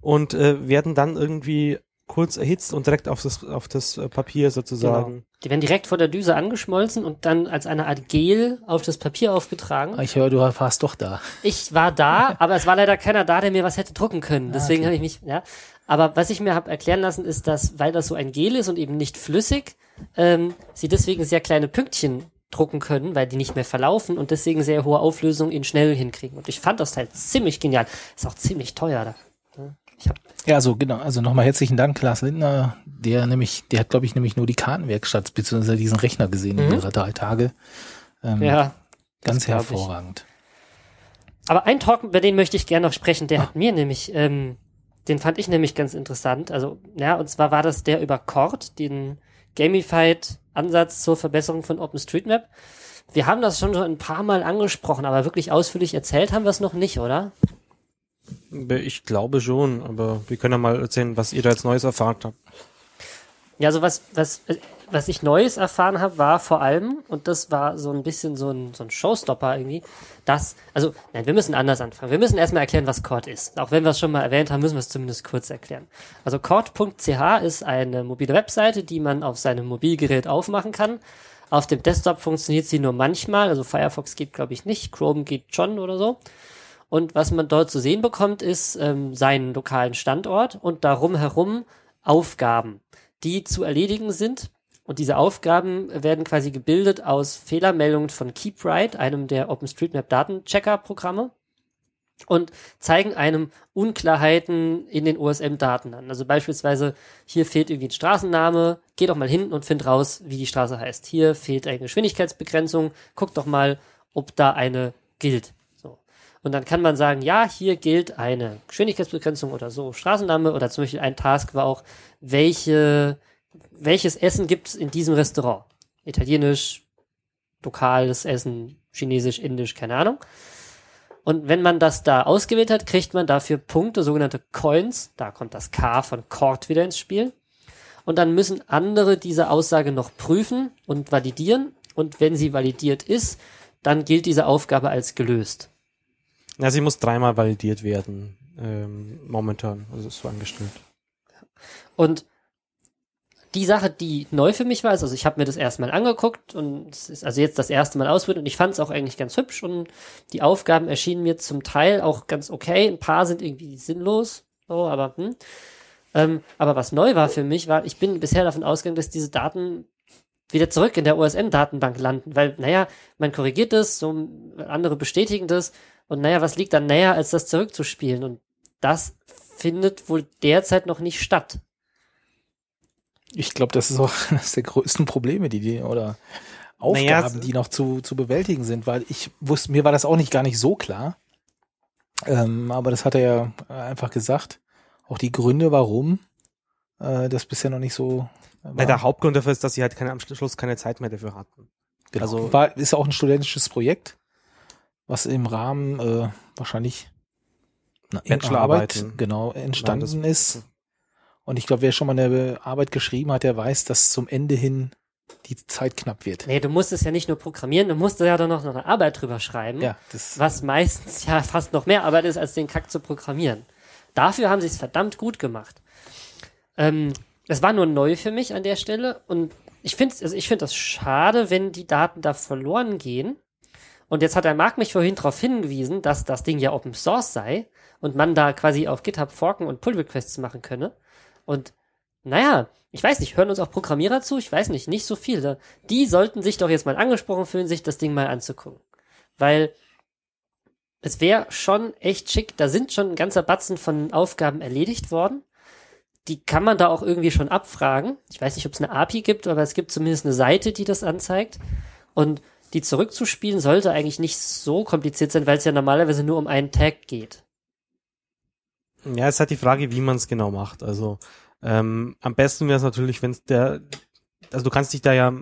und äh, werden dann irgendwie kurz erhitzt und direkt auf das, auf das äh, Papier sozusagen. Genau. Die werden direkt vor der Düse angeschmolzen und dann als eine Art Gel auf das Papier aufgetragen. Ich höre, du warst doch da. Ich war da, aber es war leider keiner da, der mir was hätte drucken können. Ah, Deswegen ah, okay. habe ich mich, ja. Aber was ich mir habe erklären lassen, ist, dass, weil das so ein Gel ist und eben nicht flüssig, ähm, sie deswegen sehr kleine Pünktchen drucken können, weil die nicht mehr verlaufen und deswegen sehr hohe Auflösung in schnell hinkriegen. Und ich fand das halt ziemlich genial. Ist auch ziemlich teuer da. Ja, so genau. Also nochmal herzlichen Dank, Lars Lindner. Der nämlich, der hat glaube ich nämlich nur die Kartenwerkstatt bzw. diesen Rechner gesehen mhm. in ihrer drei Tage. Ähm, ja, ganz hervorragend. Ich. Aber ein Talk, über den möchte ich gerne noch sprechen. Der Ach. hat mir nämlich ähm, Den fand ich nämlich ganz interessant. Also, ja, und zwar war das der über Cord, den Gamified Ansatz zur Verbesserung von OpenStreetMap. Wir haben das schon so ein paar Mal angesprochen, aber wirklich ausführlich erzählt haben wir es noch nicht, oder? Ich glaube schon, aber wir können ja mal erzählen, was ihr da jetzt Neues erfahren habt. Ja, also was, was, was ich Neues erfahren habe, war vor allem, und das war so ein bisschen so ein, so ein Showstopper irgendwie, dass, also, nein, wir müssen anders anfangen. Wir müssen erstmal erklären, was Cord ist. Auch wenn wir es schon mal erwähnt haben, müssen wir es zumindest kurz erklären. Also Cord.ch ist eine mobile Webseite, die man auf seinem Mobilgerät aufmachen kann. Auf dem Desktop funktioniert sie nur manchmal, also Firefox geht, glaube ich, nicht, Chrome geht schon oder so. Und was man dort zu sehen bekommt, ist ähm, seinen lokalen Standort und darum herum Aufgaben, die zu erledigen sind und diese Aufgaben werden quasi gebildet aus Fehlermeldungen von KeepWrite, einem der OpenStreetMap Datenchecker-Programme und zeigen einem Unklarheiten in den OSM-Daten an. Also beispielsweise, hier fehlt irgendwie ein Straßenname, geh doch mal hin und find raus, wie die Straße heißt. Hier fehlt eine Geschwindigkeitsbegrenzung, guck doch mal, ob da eine gilt. Und dann kann man sagen, ja, hier gilt eine Geschwindigkeitsbegrenzung oder so, Straßenname oder zum Beispiel ein Task war auch, welche welches Essen gibt es in diesem Restaurant? Italienisch, lokales Essen, chinesisch, indisch, keine Ahnung. Und wenn man das da ausgewählt hat, kriegt man dafür Punkte, sogenannte Coins. Da kommt das K von Cord wieder ins Spiel. Und dann müssen andere diese Aussage noch prüfen und validieren. Und wenn sie validiert ist, dann gilt diese Aufgabe als gelöst. Ja, sie muss dreimal validiert werden, ähm, momentan. Also ist so angestellt. Und die Sache, die neu für mich war, ist, also ich habe mir das erstmal angeguckt und es ist also jetzt das erste Mal ausprobiert und ich fand es auch eigentlich ganz hübsch und die Aufgaben erschienen mir zum Teil auch ganz okay. Ein paar sind irgendwie sinnlos, so, aber hm. Ähm, aber was neu war für mich, war, ich bin bisher davon ausgegangen, dass diese Daten wieder zurück in der OSM-Datenbank landen, weil, naja, man korrigiert es, so andere bestätigen das und naja, was liegt dann näher, als das zurückzuspielen? Und das findet wohl derzeit noch nicht statt. Ich glaube, das ist auch eines der größten Probleme, die die oder Aufgaben, naja, die noch zu, zu bewältigen sind, weil ich wusste, mir war das auch nicht gar nicht so klar. Ähm, aber das hat er ja einfach gesagt. Auch die Gründe, warum äh, das bisher noch nicht so. War. Na, der Hauptgrund dafür ist, dass sie halt keine, am Schluss keine Zeit mehr dafür hatten. Genau. Also war, ist auch ein studentisches Projekt, was im Rahmen äh, wahrscheinlich na, Bachelorarbeit genau entstanden Nein, ist. Und ich glaube, wer schon mal eine Arbeit geschrieben hat, der weiß, dass zum Ende hin die Zeit knapp wird. Nee, du musst es ja nicht nur programmieren, du musst ja dann noch eine Arbeit drüber schreiben, ja, das was meistens ja fast noch mehr Arbeit ist, als den Kack zu programmieren. Dafür haben sie es verdammt gut gemacht. Ähm, das war nur neu für mich an der Stelle und ich finde also ich finde das schade, wenn die Daten da verloren gehen. Und jetzt hat der Marc mich vorhin darauf hingewiesen, dass das Ding ja Open Source sei und man da quasi auf GitHub forken und Pull Requests machen könne. Und naja, ich weiß nicht, hören uns auch Programmierer zu? Ich weiß nicht, nicht so viele. Die sollten sich doch jetzt mal angesprochen fühlen, sich das Ding mal anzugucken. Weil es wäre schon echt schick, da sind schon ein ganzer Batzen von Aufgaben erledigt worden. Die kann man da auch irgendwie schon abfragen. Ich weiß nicht, ob es eine API gibt, aber es gibt zumindest eine Seite, die das anzeigt. Und die zurückzuspielen sollte eigentlich nicht so kompliziert sein, weil es ja normalerweise nur um einen Tag geht. Ja, es ist halt die Frage, wie man es genau macht. Also ähm, am besten wäre es natürlich, wenn es der, also du kannst dich da ja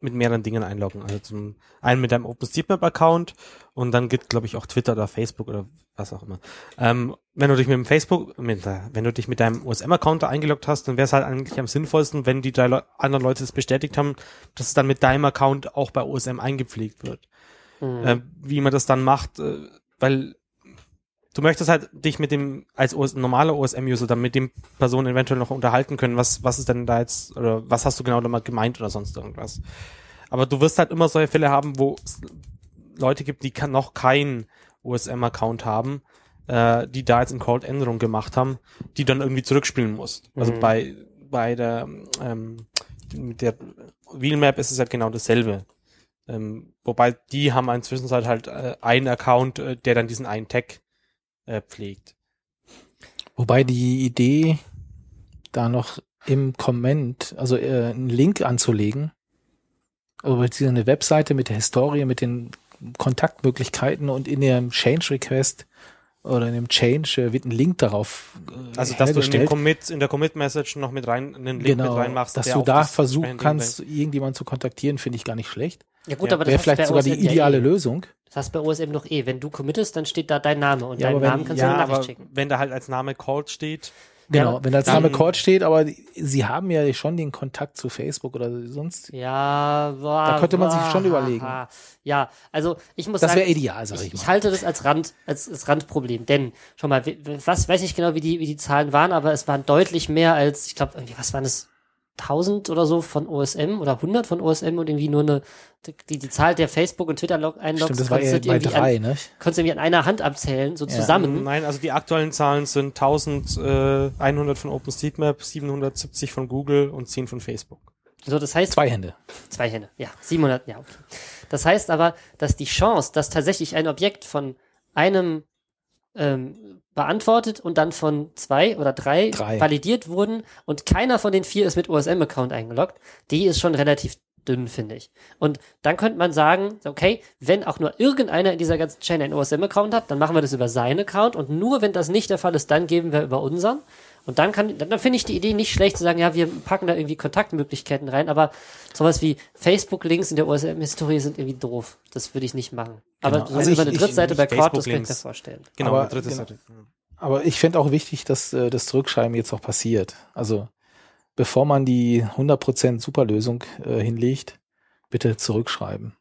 mit mehreren Dingen einloggen. Also zum einen mit deinem OpenStreetMap-Account und dann gibt, glaube ich, auch Twitter oder Facebook oder was auch immer. Ähm, wenn du dich mit dem Facebook, mit, wenn du dich mit deinem OSM-Account eingeloggt hast, dann wäre es halt eigentlich am sinnvollsten, wenn die drei Le anderen Leute es bestätigt haben, dass es dann mit deinem Account auch bei OSM eingepflegt wird. Mhm. Äh, wie man das dann macht, äh, weil du möchtest halt dich mit dem, als OS, normaler OSM-User dann mit dem Person eventuell noch unterhalten können, was, was ist denn da jetzt, oder was hast du genau damit gemeint oder sonst irgendwas. Aber du wirst halt immer solche Fälle haben, wo es Leute gibt, die kann noch keinen OSM-Account haben, äh, die da jetzt eine Code-Änderung gemacht haben, die dann irgendwie zurückspielen musst. Also mhm. bei, bei der, ähm, mit der Wheelmap ist es halt genau dasselbe. Ähm, wobei die haben inzwischen halt äh, einen Account, äh, der dann diesen einen Tag äh, pflegt. Wobei die Idee, da noch im Comment, also äh, einen Link anzulegen, also eine Webseite mit der Historie, mit den Kontaktmöglichkeiten und in dem Change Request oder in dem Change äh, wird ein Link darauf äh, Also dass du in, Commit, in der Commit-Message noch mit rein einen Link genau, mit reinmachst. Dass du da versuchen kannst, irgendjemanden zu kontaktieren, finde ich gar nicht schlecht. Ja gut, ja. aber das wäre vielleicht sogar die ideale ja. Lösung. Das hast bei OSM noch eh. Wenn du committest, dann steht da dein Name und ja, deinen Namen kannst ja, du eine Nachricht schicken. Wenn da halt als Name Called steht, Genau, ja, wenn als Name Cord steht, aber sie haben ja schon den Kontakt zu Facebook oder sonst. Ja, boah, da könnte man boah, sich schon überlegen. Ja, also ich muss das sagen, das wäre ideal, sag ich, ich mal. Ich halte das als Rand, als, als Randproblem, denn schon mal, was weiß ich genau, wie die, wie die Zahlen waren, aber es waren deutlich mehr als, ich glaube, irgendwie, was waren es? 1000 oder so von OSM oder 100 von OSM und irgendwie nur eine, die, die Zahl der Facebook- und Twitter-Einlogs Stimmt, das war eher bei drei, an, ne? Konntest du irgendwie an einer Hand abzählen, so ja. zusammen. Nein, also die aktuellen Zahlen sind 1100 von OpenStreetMap, 770 von Google und 10 von Facebook. So, das heißt. Zwei Hände. Zwei Hände, ja. 700, ja, okay. Das heißt aber, dass die Chance, dass tatsächlich ein Objekt von einem ähm, beantwortet und dann von zwei oder drei, drei, validiert wurden und keiner von den vier ist mit OSM-Account eingeloggt, die ist schon relativ dünn, finde ich. Und dann könnte man sagen, okay, wenn auch nur irgendeiner in dieser ganzen Chain einen OSM-Account hat, dann machen wir das über seinen Account und nur wenn das nicht der Fall ist, dann geben wir über unseren. Und dann kann, dann, dann finde ich die Idee nicht schlecht zu sagen, ja, wir packen da irgendwie Kontaktmöglichkeiten rein, aber sowas wie Facebook-Links in der OSM-Historie sind irgendwie doof. Das würde ich nicht machen. Aber genau. so also über eine Drittseite bei Cord, das kann ich mir vorstellen. Genau, aber, eine dritte genau. Seite. Aber ich finde auch wichtig, dass äh, das Zurückschreiben jetzt auch passiert. Also bevor man die 100% Superlösung äh, hinlegt, bitte zurückschreiben.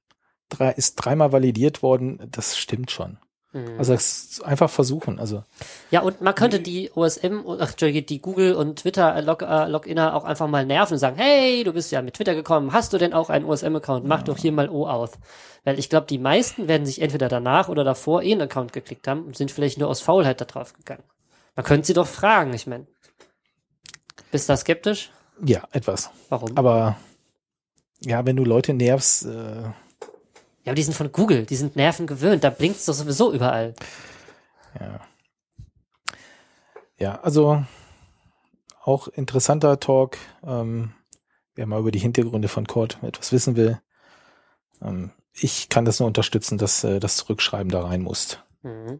Drei, ist dreimal validiert worden, das stimmt schon. Mhm. Also einfach versuchen. Also ja, und man könnte die OSM, ach, die Google und Twitter Log, äh, Loginer auch einfach mal nerven und sagen, hey, du bist ja mit Twitter gekommen, hast du denn auch einen OSM-Account? Mach ja. doch hier mal OAuth. Weil ich glaube, die meisten werden sich entweder danach oder davor eh einen Account geklickt haben und sind vielleicht nur aus Faulheit da drauf gegangen. Man könnte sie doch fragen, ich meine. Bist du da skeptisch? Ja, etwas. Warum? Aber ja, wenn du Leute nervst, äh, ja, aber die sind von Google, die sind Nerven gewöhnt, da blinkt es doch sowieso überall. Ja. Ja, also auch interessanter Talk. Ähm, wer mal über die Hintergründe von Cord etwas wissen will. Ähm, ich kann das nur unterstützen, dass äh, das Zurückschreiben da rein muss. Mhm.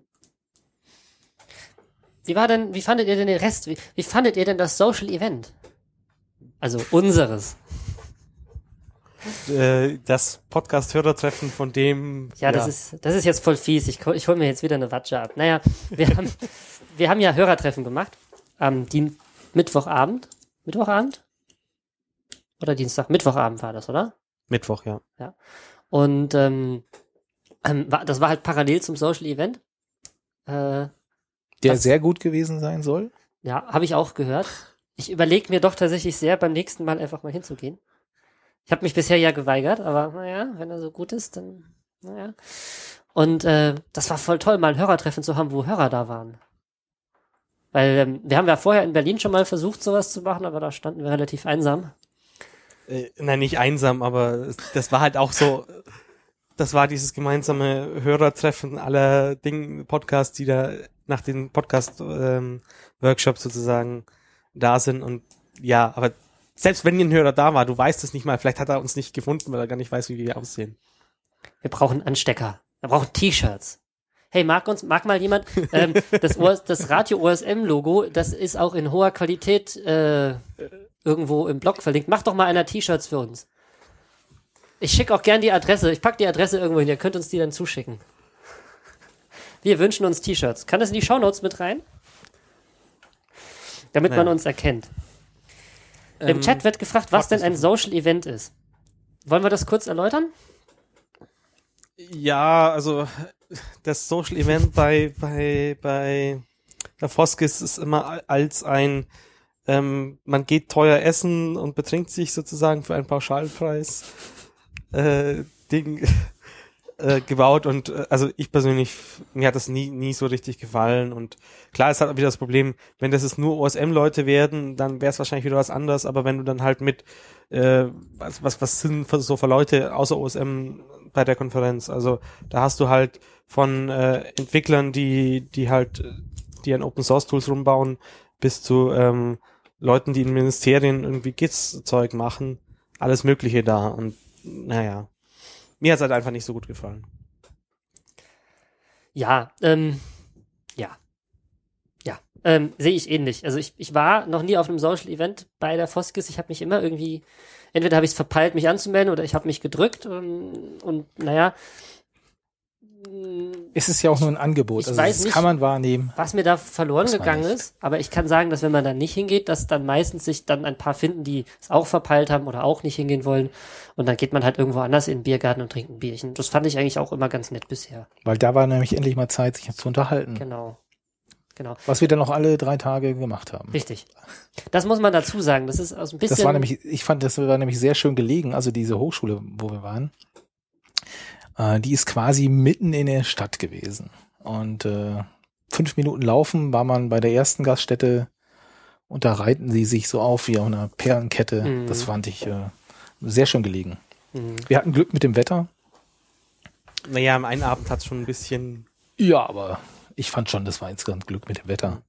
Wie war denn, wie fandet ihr denn den Rest? Wie, wie fandet ihr denn das Social Event? Also unseres. Äh, das Podcast-Hörertreffen von dem. Ja, ja, das ist, das ist jetzt voll fies. Ich, ich hole mir jetzt wieder eine Watsche ab. Naja, wir haben, wir haben ja Hörertreffen gemacht. Am Dien Mittwochabend. Mittwochabend? Oder Dienstag? Mittwochabend war das, oder? Mittwoch, ja. Ja. Und ähm, ähm das war halt parallel zum Social Event. Äh, Der was, sehr gut gewesen sein soll. Ja, habe ich auch gehört. Ich überlege mir doch tatsächlich sehr, beim nächsten Mal einfach mal hinzugehen. Ich habe mich bisher ja geweigert, aber naja, wenn er so gut ist, dann naja. Und äh, das war voll toll, mal ein Hörertreffen zu haben, wo Hörer da waren. Weil ähm, wir haben ja vorher in Berlin schon mal versucht, sowas zu machen, aber da standen wir relativ einsam. Äh, nein, nicht einsam, aber das war halt auch so, das war dieses gemeinsame Hörertreffen aller Dinge, Podcasts, die da nach den Podcast-Workshops ähm, sozusagen da sind und ja, aber selbst wenn ein Hörer da war, du weißt es nicht mal, vielleicht hat er uns nicht gefunden, weil er gar nicht weiß, wie wir aussehen. Wir brauchen Anstecker. Wir brauchen T-Shirts. Hey, mag uns, mag mal jemand ähm, das, OS, das Radio OSM Logo, das ist auch in hoher Qualität äh, irgendwo im Blog verlinkt. Mach doch mal einer T-Shirts für uns. Ich schicke auch gern die Adresse. Ich pack die Adresse irgendwo hin. Ihr könnt uns die dann zuschicken. Wir wünschen uns T-Shirts. Kann das in die Shownotes mit rein? Damit naja. man uns erkennt. Im ähm, Chat wird gefragt, was denn ein Social Event ist. Wollen wir das kurz erläutern? Ja, also das Social Event bei bei bei der Foskis ist immer als ein ähm, man geht teuer essen und betrinkt sich sozusagen für einen Pauschalpreis äh, Ding äh, gebaut und äh, also ich persönlich, mir hat das nie, nie so richtig gefallen und klar, es hat wieder das Problem, wenn das jetzt nur OSM-Leute werden, dann wäre es wahrscheinlich wieder was anderes, aber wenn du dann halt mit äh, was, was, was sind so für Leute außer OSM bei der Konferenz, also da hast du halt von äh, Entwicklern, die, die halt, die an Open Source Tools rumbauen, bis zu ähm, Leuten, die in Ministerien irgendwie GITS-Zeug machen, alles Mögliche da und naja mir hat es halt einfach nicht so gut gefallen. Ja, ähm, Ja. Ja. Ähm, Sehe ich ähnlich. Also ich, ich war noch nie auf einem Social Event bei der Foskis. Ich habe mich immer irgendwie, entweder habe ich es verpeilt, mich anzumelden, oder ich habe mich gedrückt und, und naja. Es ist ja auch nur ein Angebot. Ich also weiß das nicht, kann man wahrnehmen. Was mir da verloren gegangen nicht. ist, aber ich kann sagen, dass wenn man da nicht hingeht, dass dann meistens sich dann ein paar finden, die es auch verpeilt haben oder auch nicht hingehen wollen. Und dann geht man halt irgendwo anders in den Biergarten und trinkt ein Bierchen. Das fand ich eigentlich auch immer ganz nett bisher. Weil da war nämlich endlich mal Zeit, sich zu unterhalten. Genau. Genau. Was wir dann noch alle drei Tage gemacht haben. Richtig. Das muss man dazu sagen. Das ist aus ein bisschen. Das war nämlich, ich fand, das war nämlich sehr schön gelegen. Also diese Hochschule, wo wir waren, äh, die ist quasi mitten in der Stadt gewesen. Und äh, fünf Minuten laufen war man bei der ersten Gaststätte und da reiten sie sich so auf wie auf einer Perlenkette. Mhm. Das fand ich äh, sehr schön gelegen. Mhm. Wir hatten Glück mit dem Wetter. Naja, am einen Abend hat es schon ein bisschen. Ja, aber ich fand schon, das war insgesamt Glück mit dem Wetter.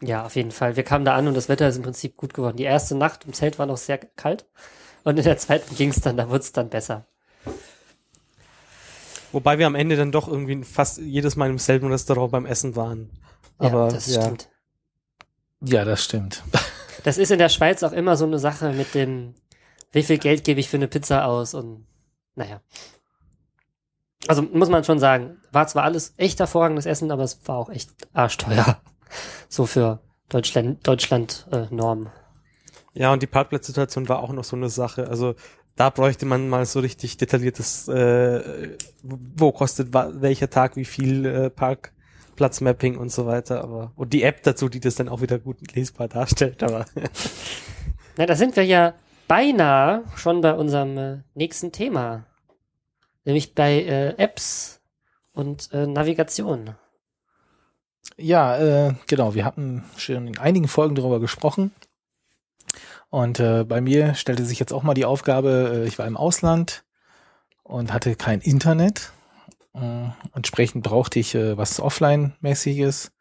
Ja, auf jeden Fall. Wir kamen da an und das Wetter ist im Prinzip gut geworden. Die erste Nacht im Zelt war noch sehr kalt und in der zweiten ging es dann, da wurde es dann besser. Wobei wir am Ende dann doch irgendwie fast jedes Mal im selben Restaurant beim Essen waren. Ja, Aber das ja. stimmt. Ja, das stimmt. Das ist in der Schweiz auch immer so eine Sache mit dem, wie viel Geld gebe ich für eine Pizza aus und naja. Also muss man schon sagen, war zwar alles echt hervorragendes Essen, aber es war auch echt arschteuer. So für Deutschland, Deutschland äh, Norm. Ja, und die Parkplatzsituation war auch noch so eine Sache. Also da bräuchte man mal so richtig detailliertes, äh, wo kostet welcher Tag wie viel äh, Parkplatzmapping und so weiter. Aber und die App dazu, die das dann auch wieder gut lesbar darstellt. Aber Na, da sind wir ja beinahe schon bei unserem äh, nächsten Thema. Nämlich bei äh, Apps und äh, Navigation. Ja, äh, genau. Wir hatten schon in einigen Folgen darüber gesprochen. Und äh, bei mir stellte sich jetzt auch mal die Aufgabe, äh, ich war im Ausland und hatte kein Internet. Äh, entsprechend brauchte ich äh, was Offline-mäßiges.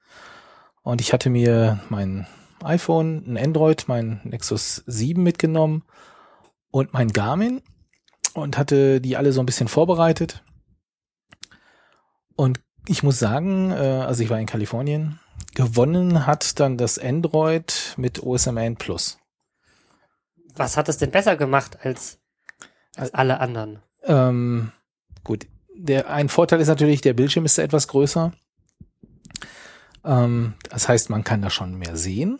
Und ich hatte mir mein iPhone, ein Android, mein Nexus 7 mitgenommen und mein Garmin und hatte die alle so ein bisschen vorbereitet. Und ich muss sagen, äh, also ich war in Kalifornien, gewonnen hat dann das Android mit OSMN Plus. Was hat es denn besser gemacht als, als alle anderen? Ähm, gut, der, ein Vorteil ist natürlich, der Bildschirm ist etwas größer. Ähm, das heißt, man kann da schon mehr sehen.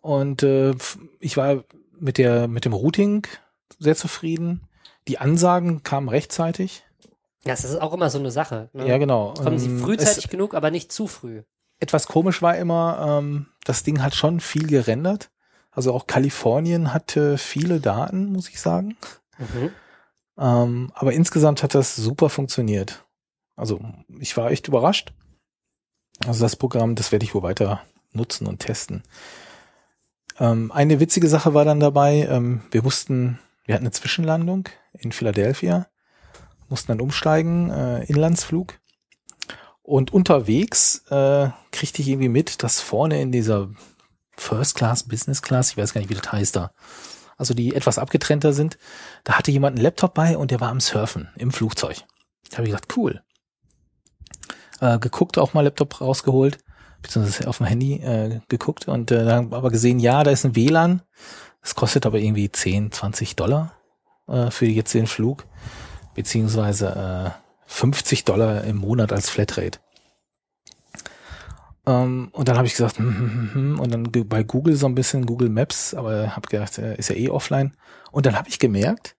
Und äh, ich war mit der mit dem Routing sehr zufrieden. Die Ansagen kamen rechtzeitig. Ja, das ist auch immer so eine Sache. Ne? Ja, genau. Kommen sie Ähm, frühzeitig genug, aber nicht zu früh. etwas komisch war immer, ähm, das Ding hat schon viel gerendert. Also auch Kalifornien hatte viele Daten, muss ich sagen. Mhm. Ähm, aber insgesamt hat das super funktioniert. Also ich war echt überrascht. Also das Programm, das werde ich wohl weiter nutzen und testen. Ähm, eine witzige Sache war dann dabei, ähm, wir mussten, wir hatten eine Zwischenlandung in Philadelphia, mussten dann umsteigen, äh, Inlandsflug. Und unterwegs äh, kriegte ich irgendwie mit, dass vorne in dieser First Class, Business Class, ich weiß gar nicht, wie das heißt da, also die etwas abgetrennter sind, da hatte jemand einen Laptop bei und der war am Surfen im Flugzeug. Da habe ich gesagt, cool. Äh, geguckt, auch mal Laptop rausgeholt, beziehungsweise auf dem Handy äh, geguckt und äh, dann aber gesehen, ja, da ist ein WLAN. Das kostet aber irgendwie 10, 20 Dollar äh, für jetzt den Flug, beziehungsweise äh, 50 Dollar im Monat als Flatrate. Ähm, und dann habe ich gesagt, hm, hm, hm, hm, und dann bei Google so ein bisschen Google Maps, aber habe gedacht, äh, ist ja eh offline. Und dann habe ich gemerkt,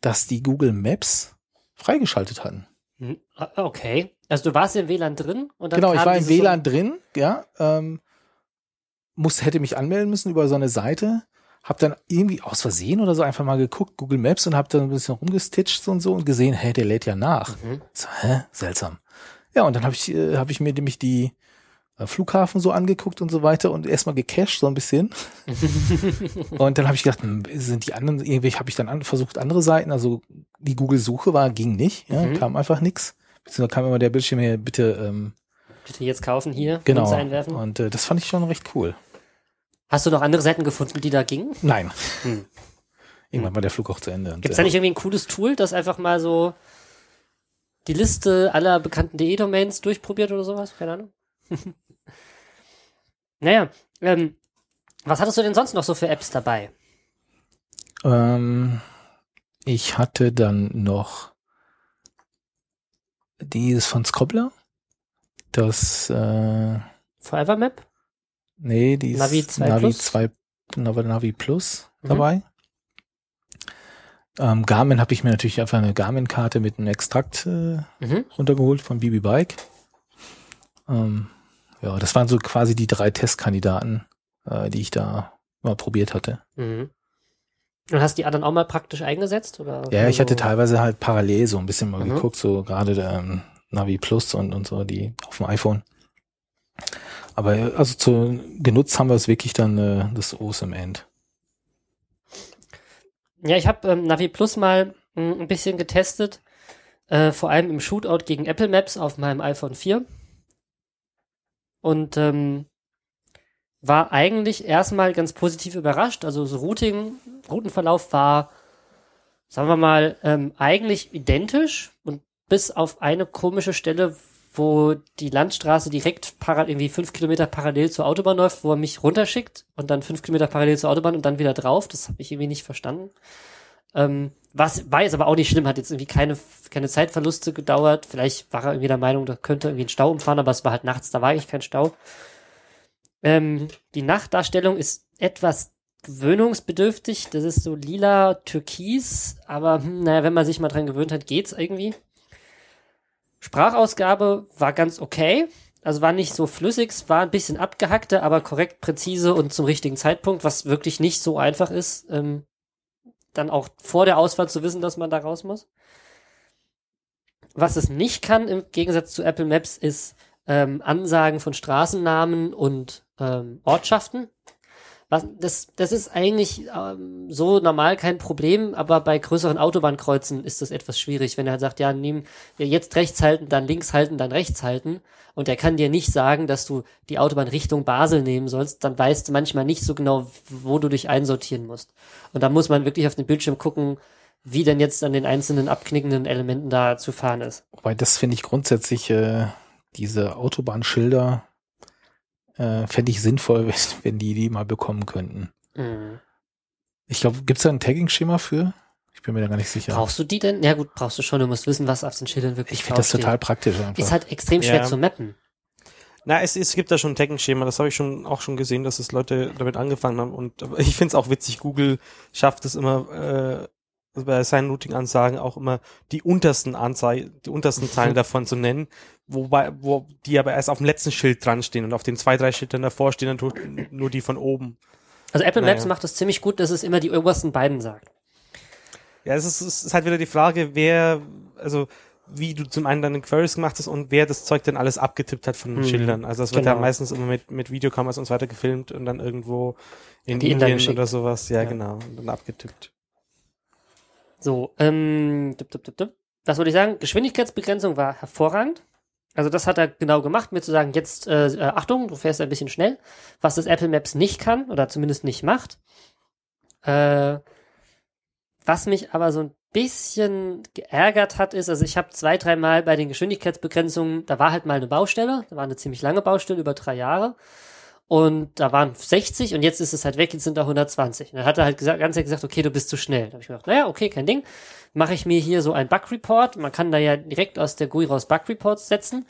dass die Google Maps freigeschaltet hatten. Hm, ah, Okay. Also du warst im WLAN drin und dann Genau, ich war im WLAN drin, ja, ähm, muss, hätte mich anmelden müssen über so eine Seite, habe dann irgendwie aus Versehen oder so einfach mal geguckt, Google Maps und habe dann ein bisschen rumgestitcht und so und gesehen, hä, der lädt ja nach. So, mhm. So, hä? Seltsam. Ja, und dann habe ich, äh, hab ich mir nämlich die Flughafen so angeguckt und so weiter und erstmal gecached so ein bisschen. und dann habe ich gedacht, hm, sind die anderen, irgendwie habe ich dann an, versucht, andere Seiten, also die Google-Suche war, ging nicht, ja, Mhm. kam einfach nix. Beziehungsweise kam immer der Bildschirm hier, bitte, ähm, Bitte jetzt kaufen hier, genau. Einwerfen. Und äh, das fand ich schon recht cool. Hast du noch andere Seiten gefunden, die da gingen? Nein. Hm. Irgendwann war der Flug auch zu Ende. Gibt es äh, da nicht irgendwie ein cooles Tool, das einfach mal so die Liste aller bekannten DE-Domains durchprobiert oder sowas? Keine Ahnung. Naja, ähm, was hattest du denn sonst noch so für Apps dabei? Ähm, ich hatte dann noch dieses von Scobbler. Das, äh, Forever Map? nee, dieses Navi 2 Navi Plus? 2, Navi, Navi Plus Mhm. dabei. Ähm, Garmin habe ich mir natürlich einfach eine Garmin-Karte mit einem Extrakt äh, Mhm. runtergeholt von BB Bike. Ähm, ja, das waren so quasi die drei Testkandidaten, äh, die ich da mal probiert hatte. Mhm. Und hast die anderen auch mal praktisch eingesetzt? Oder Ja, ich hatte teilweise halt parallel so ein bisschen mal Mhm. geguckt, so gerade der ähm, Navi Plus und, und so, die auf dem iPhone. Aber äh, also zu, genutzt haben wir es wirklich dann äh, das OS im End. Ja, ich habe ähm, Navi Plus mal mh, ein bisschen getestet, äh, vor allem im Shootout gegen Apple Maps auf meinem iPhone 4. Und ähm, war eigentlich erstmal ganz positiv überrascht. Also das Routing, Routenverlauf war, sagen wir mal, ähm, eigentlich identisch und bis auf eine komische Stelle, wo die Landstraße direkt irgendwie fünf Kilometer parallel zur Autobahn läuft, wo er mich runterschickt und dann fünf Kilometer parallel zur Autobahn und dann wieder drauf. Das habe ich irgendwie nicht verstanden. Ähm, was war jetzt aber auch nicht schlimm, hat jetzt irgendwie keine, keine Zeitverluste gedauert. Vielleicht war er irgendwie der Meinung, da könnte irgendwie ein Stau umfahren, aber es war halt nachts, da war eigentlich kein Stau. Ähm, die Nachtdarstellung ist etwas gewöhnungsbedürftig. Das ist so lila türkis, aber hm, naja, wenn man sich mal dran gewöhnt hat, geht's irgendwie. Sprachausgabe war ganz okay. Also war nicht so flüssig, war ein bisschen abgehackter, aber korrekt, präzise und zum richtigen Zeitpunkt, was wirklich nicht so einfach ist, ähm, dann auch vor der Ausfahrt zu wissen, dass man da raus muss. Was es nicht kann, im Gegensatz zu Apple Maps, ist ähm, Ansagen von Straßennamen und ähm, Ortschaften. Was, das, das ist eigentlich ähm, so normal kein Problem, aber bei größeren Autobahnkreuzen ist das etwas schwierig, wenn er halt sagt, ja, ja, jetzt rechts halten, dann links halten, dann rechts halten. Und er kann dir nicht sagen, dass du die Autobahn Richtung Basel nehmen sollst, dann weißt du manchmal nicht so genau, wo du dich einsortieren musst. Und da muss man wirklich auf den Bildschirm gucken, wie denn jetzt an den einzelnen abknickenden Elementen da zu fahren ist. Wobei das finde ich grundsätzlich, äh, diese Autobahnschilder, äh, fände ich sinnvoll, wenn, wenn die die mal bekommen könnten. Mhm. Ich glaube, gibt's da ein Tagging-Schema für? Ich bin mir da gar nicht sicher. Brauchst du die denn? Ja gut, brauchst du schon, du musst wissen, was auf den Schildern wirklich ich finde das total praktisch einfach. Ist halt extrem schwer Ja. zu mappen. Na, es, es gibt da schon ein Tagging-Schema, das habe ich schon auch schon gesehen, dass es Leute damit angefangen haben. Und ich finde es auch witzig, Google schafft es immer äh, bei seinen Routing-Ansagen auch immer die untersten Anzei die untersten Zeilen davon zu nennen, wobei, wo die aber erst auf dem letzten Schild dran stehen und auf den zwei, drei Schildern davor stehen dann tut- nur die von oben. Also Apple Naja. Maps macht das ziemlich gut, dass es immer die obersten beiden sagt. Ja, es ist, es ist halt wieder die Frage, wer, also wie du zum einen deine Queries gemacht hast und wer das Zeug dann alles abgetippt hat von den Hm, Schildern. Also das wird ja genau. meistens immer mit, mit Videokameras und so weiter gefilmt und dann irgendwo in Die Indien geschickt. oder sowas. Ja, Ja. genau. Und dann abgetippt. So, ähm, dup, dup, dup, dup. was würde ich sagen? Geschwindigkeitsbegrenzung war hervorragend. Also das hat er genau gemacht, mir zu sagen, jetzt, äh, äh, Achtung, du fährst ein bisschen schnell. Was das Apple Maps nicht kann, oder zumindest nicht macht. Äh, was mich aber so ein bisschen geärgert hat, ist, also ich habe zwei, dreimal bei den Geschwindigkeitsbegrenzungen, da war halt mal eine Baustelle, da war eine ziemlich lange Baustelle über drei Jahre. Und da waren 60 und jetzt ist es halt weg, jetzt sind da 120. Und dann hat er halt gesagt, ganz ehrlich gesagt, okay, du bist zu schnell. Da habe ich mir gedacht, naja, okay, kein Ding. Mache ich mir hier so ein Bug-Report. Man kann da ja direkt aus der GUI raus Bug-Reports setzen.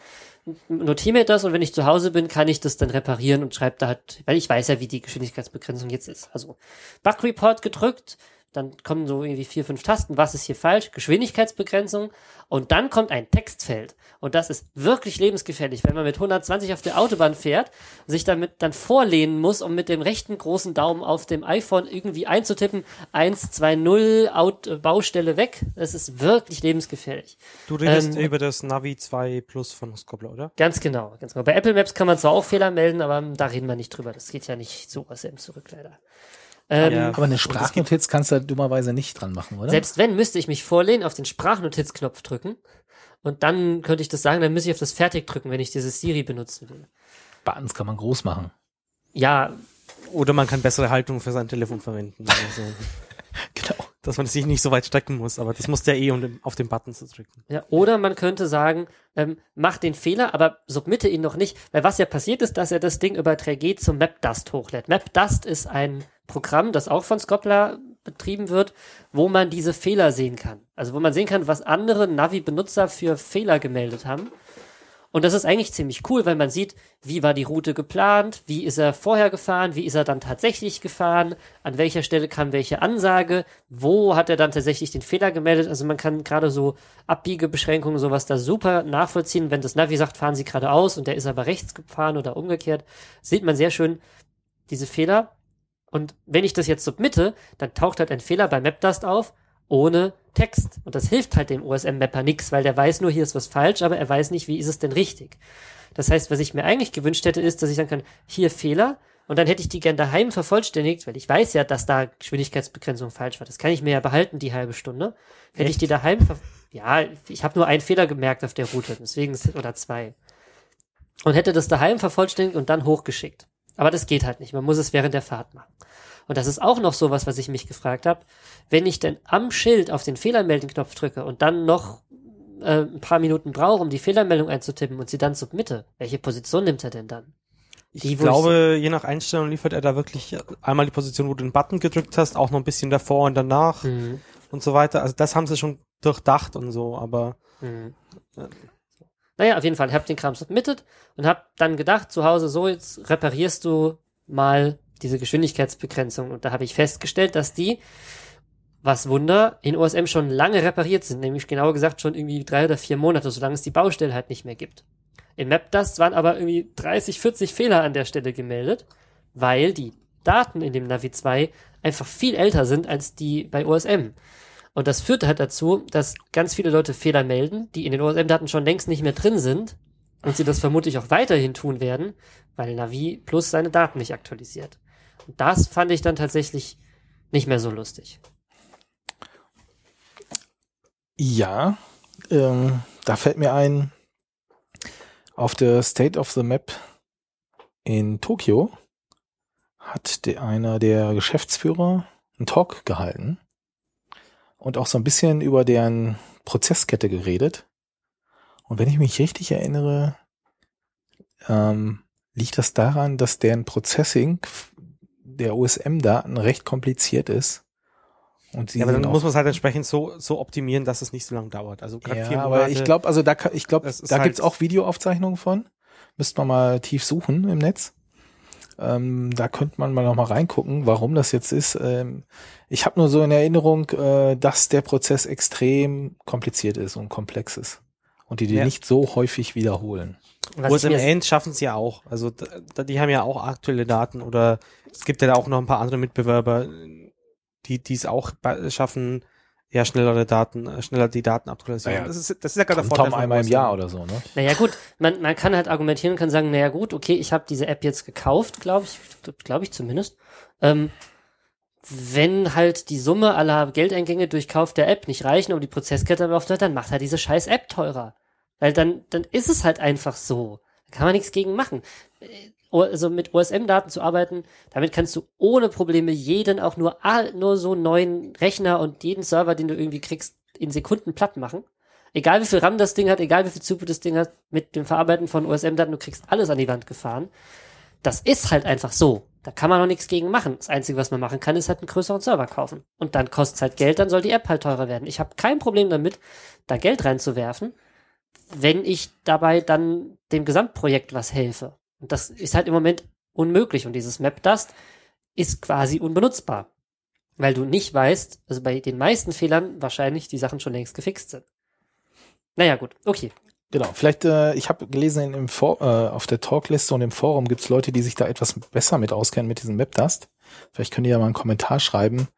Notiere mir das und wenn ich zu Hause bin, kann ich das dann reparieren und schreibe da halt, weil ich weiß ja, wie die Geschwindigkeitsbegrenzung jetzt ist. Also Bug-Report gedrückt, dann kommen so irgendwie vier, fünf Tasten, was ist hier falsch, Geschwindigkeitsbegrenzung und dann kommt ein Textfeld. Und das ist wirklich lebensgefährlich, wenn man mit 120 auf der Autobahn fährt, sich damit dann vorlehnen muss, um mit dem rechten großen Daumen auf dem iPhone irgendwie einzutippen, 120 Out äh, Baustelle weg. Das ist wirklich lebensgefährlich. Du redest Ähm, über das Navi 2 Plus von Scobbler, oder? Ganz genau, ganz genau. Bei Apple Maps kann man zwar auch Fehler melden, aber da reden wir nicht drüber. Das geht ja nicht so aus dem zurück, leider. Ähm, Ja. Aber eine Sprachnotiz kannst du dummerweise nicht dran machen, oder? Selbst wenn, müsste ich mich vorlehnen, auf den Sprachnotizknopf drücken. Und dann könnte ich das sagen, dann müsste ich auf das Fertig drücken, wenn ich dieses Siri benutzen will. Buttons kann man groß machen. Ja, Oder man kann bessere Haltung für sein Telefon verwenden. Also, Genau. Dass man sich nicht so weit strecken muss, aber das muss der eh, um auf den Button zu drücken. Ja, oder man könnte sagen, ähm, mach den Fehler, aber submitte ihn noch nicht, weil was ja passiert ist, dass er das Ding über 3G zum MapDust hochlädt. MapDust ist ein Programm, das auch von Scopla betrieben wird, wo man diese Fehler sehen kann. Also wo man sehen kann, was andere Navi-Benutzer für Fehler gemeldet haben. Und das ist eigentlich ziemlich cool, weil man sieht, wie war die Route geplant, wie ist er vorher gefahren, wie ist er dann tatsächlich gefahren, an welcher Stelle kam welche Ansage, wo hat er dann tatsächlich den Fehler gemeldet. Also man kann gerade so Abbiegebeschränkungen, sowas da super nachvollziehen. Wenn das Navi sagt, fahren Sie geradeaus und der ist aber rechts gefahren oder umgekehrt, sieht man sehr schön diese Fehler. Und wenn ich das jetzt submitte, dann taucht halt ein Fehler bei MapDust auf ohne Text. Und das hilft halt dem OSM-Mapper nix, weil der weiß nur, hier ist was falsch, aber er weiß nicht, wie ist es denn richtig. Das heißt, was ich mir eigentlich gewünscht hätte, ist, dass ich sagen kann, hier Fehler, und dann hätte ich die gern daheim vervollständigt, weil ich weiß ja, dass da Geschwindigkeitsbegrenzung falsch war. Das kann ich mir ja behalten, die halbe Stunde. Hätte Echt? ich die daheim, ver ja, ich habe nur einen Fehler gemerkt auf der Route, deswegen, oder zwei. Und hätte das daheim vervollständigt und dann hochgeschickt. Aber das geht halt nicht. Man muss es während der Fahrt machen. Und das ist auch noch sowas, was ich mich gefragt habe. Wenn ich denn am Schild auf den Fehlermelden-Knopf drücke und dann noch äh, ein paar Minuten brauche, um die Fehlermeldung einzutippen und sie dann submitte, welche Position nimmt er denn dann? Ich Die, wo glaube, je nach Einstellung liefert er da wirklich einmal die Position, wo du den Button gedrückt hast, auch noch ein bisschen davor und danach Mhm. und so weiter. Also das haben sie schon durchdacht und so, aber Mhm. Naja, auf jeden Fall, ich habe den Kram submitted und habe dann gedacht, zu Hause, so, jetzt reparierst du mal diese Geschwindigkeitsbegrenzung. Und da habe ich festgestellt, dass die, was Wunder, in OSM schon lange repariert sind, nämlich genauer gesagt schon irgendwie drei oder vier Monate, solange es die Baustelle halt nicht mehr gibt. In MapDust waren aber irgendwie 30, 40 Fehler an der Stelle gemeldet, weil die Daten in dem Navi 2 einfach viel älter sind als die bei OSM. Und das führt halt dazu, dass ganz viele Leute Fehler melden, die in den OSM-Daten schon längst nicht mehr drin sind und sie das vermutlich auch weiterhin tun werden, weil Navi Plus seine Daten nicht aktualisiert. Das fand ich dann tatsächlich nicht mehr so lustig. Ja, ähm, da fällt mir ein, auf der State of the Map in Tokio hat der, einer der Geschäftsführer einen Talk gehalten und auch so ein bisschen über deren Prozesskette geredet. Und wenn ich mich richtig erinnere, ähm, liegt das daran, dass deren Processing der OSM-Daten recht kompliziert ist. Und sie ja, aber dann muss man es halt entsprechend so, so optimieren, dass es nicht so lange dauert. Also gerade ja, vier aber Monate. ich glaube, also da, ich glaube, da halt- gibt's auch Videoaufzeichnungen von. Müsste man mal tief suchen im Netz. Ähm, da könnte man mal noch mal reingucken, warum das jetzt ist. Ähm, ich habe nur so in Erinnerung, äh, dass der Prozess extrem kompliziert ist und komplex ist und die die Ja. nicht so häufig wiederholen. OSM schaffen es ja auch. Also da, die haben ja auch aktuelle Daten oder es gibt ja da auch noch ein paar andere Mitbewerber, die es auch schaffen, ja schnellere Daten, äh, schneller die Daten aktualisieren. Naja, das, ist, das ist ja gerade der Vorteil Tom einmal im. Jahr oder so, ne? Naja gut, man, man kann halt argumentieren und kann sagen, naja gut, okay, ich habe diese App jetzt gekauft, glaube ich, glaube ich zumindest. Ähm, wenn halt die Summe aller Geldeingänge durch Kauf der App nicht reichen, um die Prozesskette aufzuhalten, dann macht halt diese scheiß App teurer. Weil dann, dann ist es halt einfach so. Da kann man nichts gegen machen. Äh, Also mit OSM-Daten zu arbeiten, damit kannst du ohne Probleme jeden auch nur, nur so neuen Rechner und jeden Server, den du irgendwie kriegst, in Sekunden platt machen. Egal wie viel RAM das Ding hat, egal wie viel Zugriff das Ding hat, mit dem Verarbeiten von OSM-Daten, du kriegst alles an die Wand gefahren. Das ist halt einfach so. Da kann man noch nichts gegen machen. Das Einzige, was man machen kann, ist halt einen größeren Server kaufen. Und dann kostet es halt Geld, dann soll die App halt teurer werden. Ich habe kein Problem damit, da Geld reinzuwerfen, wenn ich dabei dann dem Gesamtprojekt was helfe. Und das ist halt im Moment unmöglich. Und dieses MapDust ist quasi unbenutzbar. Weil du nicht weißt, also bei den meisten Fehlern wahrscheinlich die Sachen schon längst gefixt sind. Naja, gut, okay. Genau, vielleicht, äh, ich habe gelesen, im For äh, auf der Talkliste und im Forum gibt's Leute, die sich da etwas besser mit auskennen mit diesem Mapdust. Vielleicht könnt ihr ja mal einen Kommentar schreiben,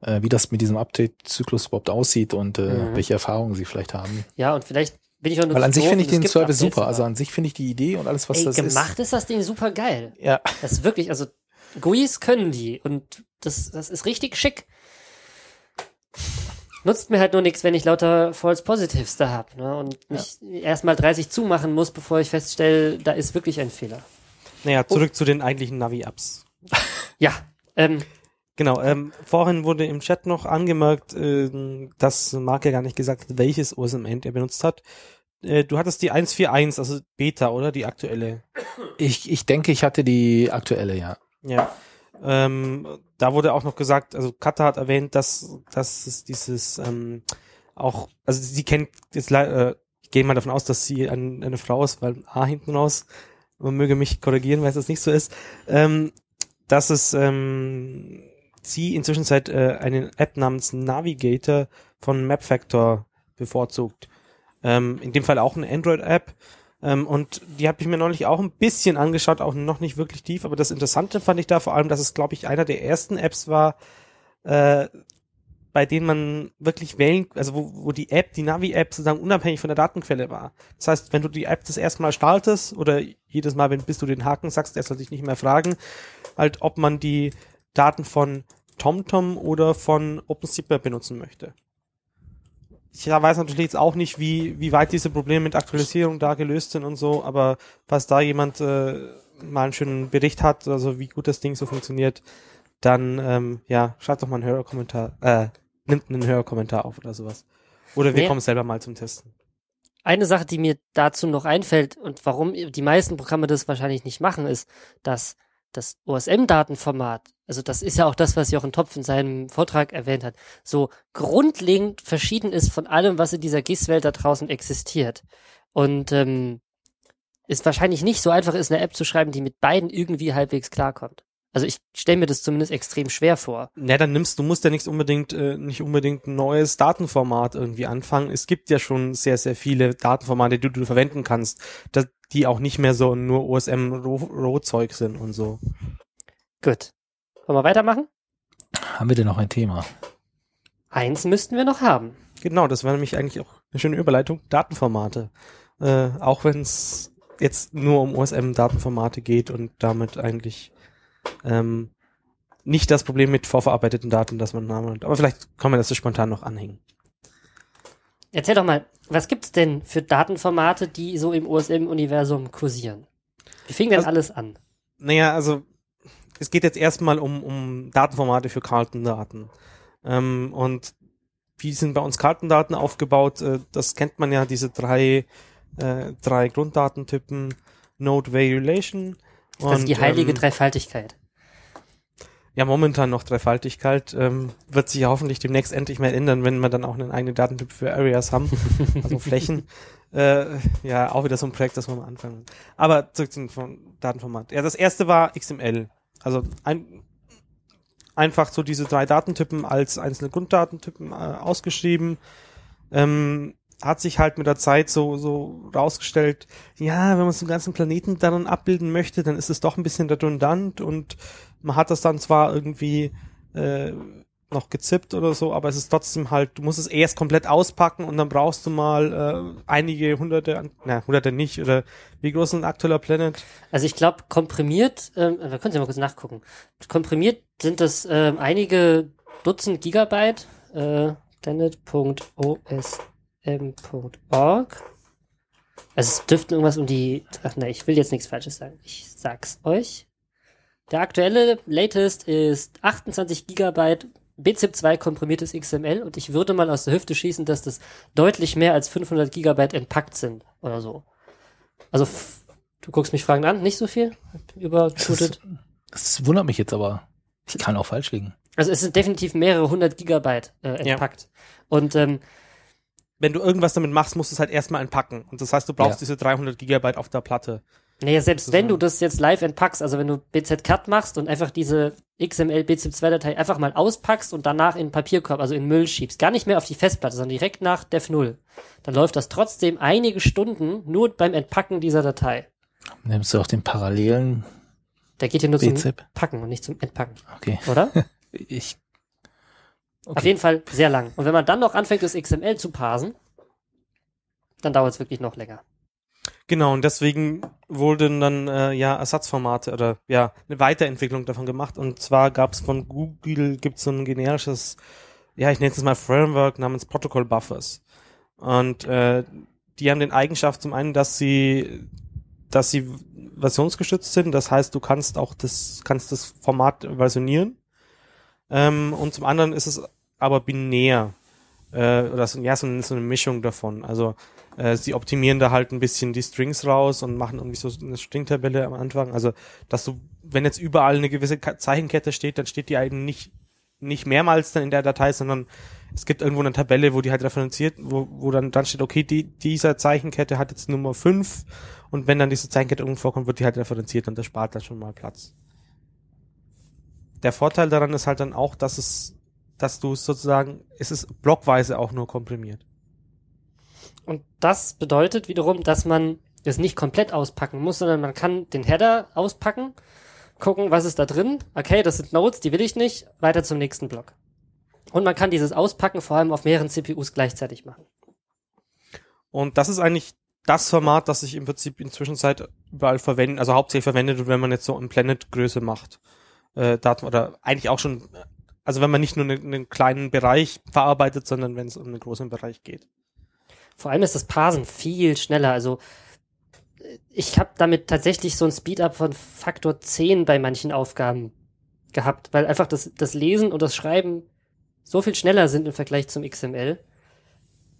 äh, wie das mit diesem Update-Zyklus überhaupt aussieht und äh, Mhm. welche Erfahrungen sie vielleicht haben. Ja, und vielleicht bin ich auch nur Weil an sich finde ich es den gibt Service super. Also aber- an sich finde ich die Idee und alles, was Ey, das gemacht ist. das Ding super geil. ist. Ja, Das ist wirklich, also GUIs können die und das, das ist richtig schick. Nutzt mir halt nur nichts, wenn ich lauter False Positives da hab, ne? Und nicht erstmal 30 zumachen muss, bevor ich feststelle, da ist wirklich ein Fehler. Naja, zurück zu den eigentlichen Navi-Apps. Ja, ähm, Genau, ähm, vorhin wurde im Chat noch angemerkt, äh, dass Mark ja gar nicht gesagt hat, welches OSM-End er benutzt hat. Äh, du hattest die 141, also Beta, oder? Die aktuelle. Ich, ich denke, ich hatte die aktuelle, ja. Ja. Ähm, da wurde auch noch gesagt, also Katha hat erwähnt, dass, dass es dieses ähm, auch, also sie kennt jetzt äh, ich gehe mal davon aus, dass sie ein, eine Frau ist, weil A hinten raus, man möge mich korrigieren, weil es das nicht so ist, ähm, dass es ähm, sie inzwischen seit äh, eine App namens Navigator von MapFactor bevorzugt. Ähm, in dem Fall auch eine Android-App. Ähm, und die habe ich mir neulich auch ein bisschen angeschaut, auch noch nicht wirklich tief. Aber das Interessante fand ich da vor allem, dass es, glaube ich, einer der ersten Apps war, äh, bei denen man wirklich wählen, also wo, wo die App, die Navi-App sozusagen unabhängig von der Datenquelle war. Das heißt, wenn du die App das erste Mal startest oder jedes Mal, wenn bis du den Haken sagst, der soll sich nicht mehr fragen, halt, ob man die Daten von TomTom oder von OpenZipper benutzen möchte. Ich weiß natürlich jetzt auch nicht, wie, wie weit diese Probleme mit Aktualisierung da gelöst sind und so, aber falls da jemand äh, mal einen schönen Bericht hat, also wie gut das Ding so funktioniert, dann ähm, ja, schreibt doch mal einen Hörerkommentar, äh, nimmt einen Hörerkommentar auf oder sowas. Oder wir nee. kommen selber mal zum Testen. Eine Sache, die mir dazu noch einfällt und warum die meisten Programme das wahrscheinlich nicht machen, ist, dass das OSM-Datenformat, also das ist ja auch das, was Jochen Topf in seinem Vortrag erwähnt hat, so grundlegend verschieden ist von allem, was in dieser GIS-Welt da draußen existiert. Und ähm, ist wahrscheinlich nicht so einfach ist, eine App zu schreiben, die mit beiden irgendwie halbwegs klarkommt. Also ich stelle mir das zumindest extrem schwer vor. Ja, dann nimmst du musst ja nicht unbedingt äh, nicht unbedingt ein neues Datenformat irgendwie anfangen. Es gibt ja schon sehr sehr viele Datenformate, die du verwenden kannst, dass, die auch nicht mehr so nur OSM Rohzeug sind und so. Gut. Wollen wir weitermachen? Haben wir denn noch ein Thema? Eins müssten wir noch haben. Genau, das war nämlich eigentlich auch eine schöne Überleitung. Datenformate. Äh, auch wenn es jetzt nur um OSM-Datenformate geht und damit eigentlich ähm, nicht das Problem mit vorverarbeiteten Daten, dass man Namen hat. Aber vielleicht kann man das so spontan noch anhängen. Erzähl doch mal, was gibt's denn für Datenformate, die so im OSM-Universum kursieren? Wie fing denn also, alles an? Naja, also es geht jetzt erstmal um, um Datenformate für Kartendaten. Ähm, und wie sind bei uns Kartendaten aufgebaut? Äh, das kennt man ja, diese drei, äh, drei Grunddatentypen, Node, Value, Relation. Und, also die heilige ähm, Dreifaltigkeit. Ja, momentan noch Dreifaltigkeit. Ähm, wird sich hoffentlich demnächst endlich mal ändern, wenn wir dann auch einen eigenen Datentyp für Areas haben, also Flächen. Äh, ja, auch wieder so ein Projekt, das wir mal anfangen. Aber zurück zum Datenformat. Ja, das erste war XML. Also ein, einfach so diese drei Datentypen als einzelne Grunddatentypen äh, ausgeschrieben. Ähm, hat sich halt mit der Zeit so, so rausgestellt, ja, wenn man so einen ganzen Planeten daran abbilden möchte, dann ist es doch ein bisschen redundant und man hat das dann zwar irgendwie äh, noch gezippt oder so, aber es ist trotzdem halt, du musst es erst komplett auspacken und dann brauchst du mal äh, einige hunderte, na, hunderte nicht, oder wie groß ist ein aktueller Planet? Also ich glaube, komprimiert, ähm, wir können ja mal kurz nachgucken. Komprimiert sind das äh, einige Dutzend Gigabyte, äh, planet.osm.org. Also es dürften irgendwas um die, ach ne, ich will jetzt nichts Falsches sagen. Ich sag's euch. Der aktuelle Latest ist 28 Gigabyte BZIP2 komprimiertes XML und ich würde mal aus der Hüfte schießen, dass das deutlich mehr als 500 Gigabyte entpackt sind oder so. Also du guckst mich fragend an, nicht so viel übershootet. Das, das wundert mich jetzt aber. Ich kann auch falsch liegen. Also es sind definitiv mehrere hundert Gigabyte äh, entpackt. Ja. Und ähm, wenn du irgendwas damit machst, musst du es halt erstmal entpacken. Und das heißt, du brauchst ja. diese 300 Gigabyte auf der Platte. Naja, selbst wenn du das jetzt live entpackst, also wenn du BZ-Cut machst und einfach diese XML BZIP2-Datei einfach mal auspackst und danach in Papierkorb, also in Müll schiebst, gar nicht mehr auf die Festplatte, sondern direkt nach Dev 0, dann läuft das trotzdem einige Stunden nur beim Entpacken dieser Datei. Nimmst du auch den parallelen Der geht hier nur BZIP? zum Packen und nicht zum Entpacken. Okay. Oder? ich. Okay. Auf jeden Fall sehr lang. Und wenn man dann noch anfängt, das XML zu parsen, dann dauert es wirklich noch länger. Genau, und deswegen wurden dann äh, ja Ersatzformate oder ja eine Weiterentwicklung davon gemacht. Und zwar gab es von Google gibt's so ein generisches, ja ich nenne es mal Framework namens Protocol Buffers. Und äh, die haben den Eigenschaft zum einen, dass sie dass sie versionsgestützt sind. Das heißt, du kannst auch das kannst das Format versionieren. Ähm, und zum anderen ist es aber binär. Äh, oder so, ja, so, so eine Mischung davon. Also äh, sie optimieren da halt ein bisschen die Strings raus und machen irgendwie so eine Stringtabelle am Anfang. Also, dass du, wenn jetzt überall eine gewisse Zeichenkette steht, dann steht die eben nicht, nicht mehrmals dann in der Datei, sondern es gibt irgendwo eine Tabelle, wo die halt referenziert, wo, wo dann, dann steht, okay, die, dieser Zeichenkette hat jetzt Nummer 5 und wenn dann diese Zeichenkette irgendwo vorkommt, wird die halt referenziert und das spart dann schon mal Platz. Der Vorteil daran ist halt dann auch, dass es, dass du sozusagen, es ist blockweise auch nur komprimiert. Und das bedeutet wiederum, dass man es nicht komplett auspacken muss, sondern man kann den Header auspacken, gucken, was ist da drin. Okay, das sind Nodes, die will ich nicht. Weiter zum nächsten Block. Und man kann dieses Auspacken vor allem auf mehreren CPUs gleichzeitig machen. Und das ist eigentlich das Format, das sich im Prinzip inzwischen Zeit überall verwendet, also hauptsächlich verwendet wenn man jetzt so eine Planet-Größe macht. Äh, Daten oder eigentlich auch schon, also wenn man nicht nur einen, einen kleinen Bereich verarbeitet, sondern wenn es um einen großen Bereich geht. Vor allem ist das Parsen viel schneller. Also ich habe damit tatsächlich so ein Speedup von Faktor 10 bei manchen Aufgaben gehabt, weil einfach das, das Lesen und das Schreiben so viel schneller sind im Vergleich zum XML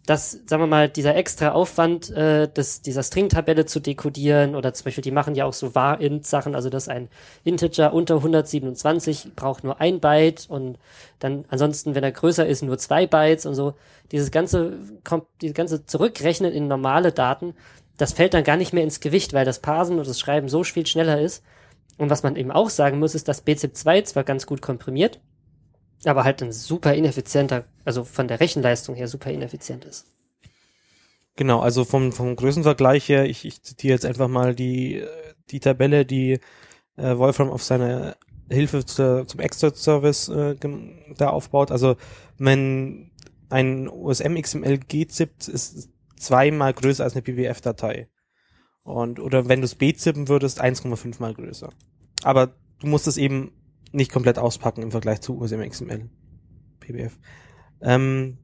dass, sagen wir mal, dieser extra Aufwand, äh, des, dieser String-Tabelle zu dekodieren oder zum Beispiel, die machen ja auch so var-int-Sachen, also dass ein Integer unter 127 braucht nur ein Byte und dann ansonsten, wenn er größer ist, nur zwei Bytes und so. Dieses ganze, kommt, dieses ganze Zurückrechnen in normale Daten, das fällt dann gar nicht mehr ins Gewicht, weil das Parsen und das Schreiben so viel schneller ist. Und was man eben auch sagen muss, ist, dass BZIP2 zwar ganz gut komprimiert, aber halt ein super ineffizienter, also von der Rechenleistung her super ineffizient ist. Genau, also vom, vom Größenvergleich her, ich, ich zitiere jetzt einfach mal die, die Tabelle, die äh, Wolfram auf seine Hilfe zu, zum Extra-Service äh, da aufbaut. Also wenn ein OSM XML GZIP ist zweimal größer als eine PWF-Datei. Und, oder wenn du es B-zippen würdest, 1,5 mal größer. Aber du musst es eben nicht komplett auspacken im Vergleich zu XML. PBF. Ähm,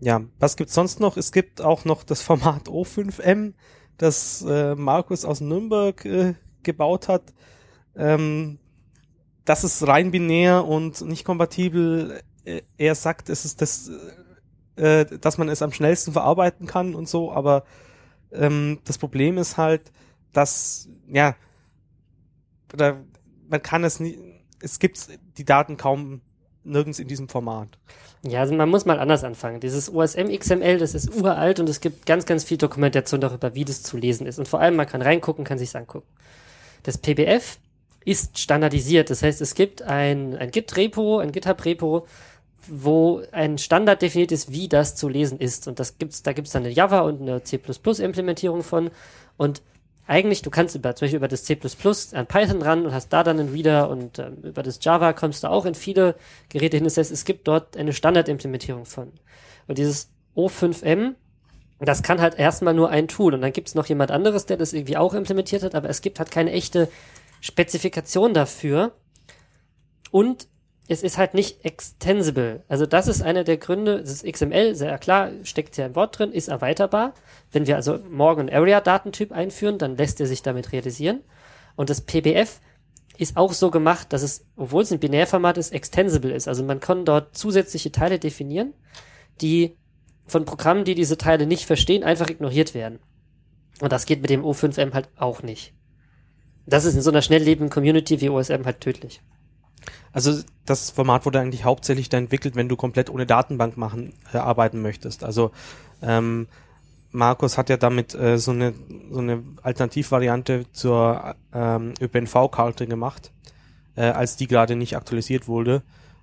ja, was gibt's sonst noch? Es gibt auch noch das Format O5M, das äh, Markus aus Nürnberg äh, gebaut hat. Ähm, das ist rein binär und nicht kompatibel. Äh, er sagt, es ist das, äh, dass man es am schnellsten verarbeiten kann und so, aber ähm, das Problem ist halt, dass, ja, oder man kann es nicht, es gibt die Daten kaum nirgends in diesem Format. Ja, also man muss mal anders anfangen. Dieses OSM XML, das ist uralt und es gibt ganz, ganz viel Dokumentation darüber, wie das zu lesen ist. Und vor allem, man kann reingucken, kann sich's angucken. Das PBF ist standardisiert. Das heißt, es gibt ein, ein Git-Repo, ein GitHub-Repo, wo ein Standard definiert ist, wie das zu lesen ist. Und das gibt's, da gibt's dann eine Java und eine C++-Implementierung von. Und eigentlich, du kannst über, zum Beispiel über das C++ an Python ran und hast da dann einen Reader und ähm, über das Java kommst du auch in viele Geräte hin. Das heißt, es gibt dort eine Standardimplementierung von. Und dieses O5M, das kann halt erstmal nur ein Tool und dann gibt es noch jemand anderes, der das irgendwie auch implementiert hat, aber es gibt halt keine echte Spezifikation dafür. Und es ist halt nicht extensible. Also das ist einer der Gründe, das ist XML, sehr klar, steckt ja im Wort drin, ist erweiterbar. Wenn wir also morgen einen Area-Datentyp einführen, dann lässt er sich damit realisieren. Und das PBF ist auch so gemacht, dass es, obwohl es ein Binärformat ist, extensible ist. Also man kann dort zusätzliche Teile definieren, die von Programmen, die diese Teile nicht verstehen, einfach ignoriert werden. Und das geht mit dem O5M halt auch nicht. Das ist in so einer schnelllebenden Community wie OSM halt tödlich. Also das Format wurde eigentlich hauptsächlich da entwickelt, wenn du komplett ohne Datenbank machen, äh, arbeiten möchtest. Also ähm, Markus hat ja damit äh, so eine so eine Alternativvariante zur ähm, ÖPNV-Karte gemacht, äh, als die gerade nicht aktualisiert wurde,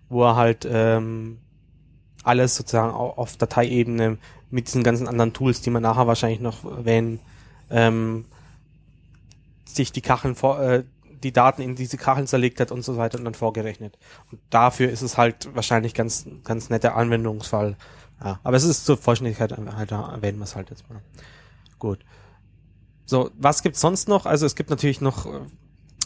wo er halt ähm, alles sozusagen auf Dateiebene mit diesen ganzen anderen Tools, die man nachher wahrscheinlich noch erwähnen, ähm, sich die Kacheln vor, äh, die Daten in diese Kacheln zerlegt hat und so weiter und dann vorgerechnet. Und dafür ist es halt wahrscheinlich ganz, ganz netter Anwendungsfall. Ja, aber es ist zur Vollständigkeit halt, erwähnen wir es halt jetzt mal. Gut. So, was gibt's sonst noch? Also es gibt natürlich noch äh,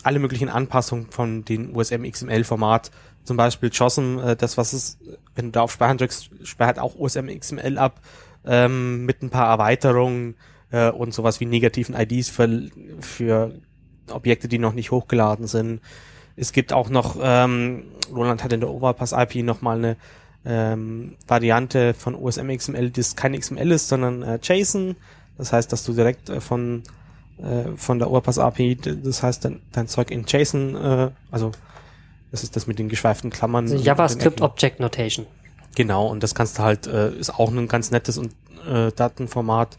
alle möglichen Anpassungen von den USM XML Format. Zum Beispiel JOSM, äh, das was es, wenn du da auf Speichern drückst, speichert auch USM XML ab, ähm, mit ein paar Erweiterungen äh, und sowas wie negativen IDs für, für Objekte, die noch nicht hochgeladen sind. Es gibt auch noch, ähm, Roland hat in der Overpass IP nochmal eine ähm, Variante von OSM XML, das kein XML ist, sondern äh, JSON. Das heißt, dass du direkt äh, von äh, von der Overpass API, das heißt dein, dein Zeug in JSON, äh, also das ist das mit den geschweiften Klammern. Also JavaScript Object Notation. Genau, und das kannst du halt, äh, ist auch ein ganz nettes und, äh, Datenformat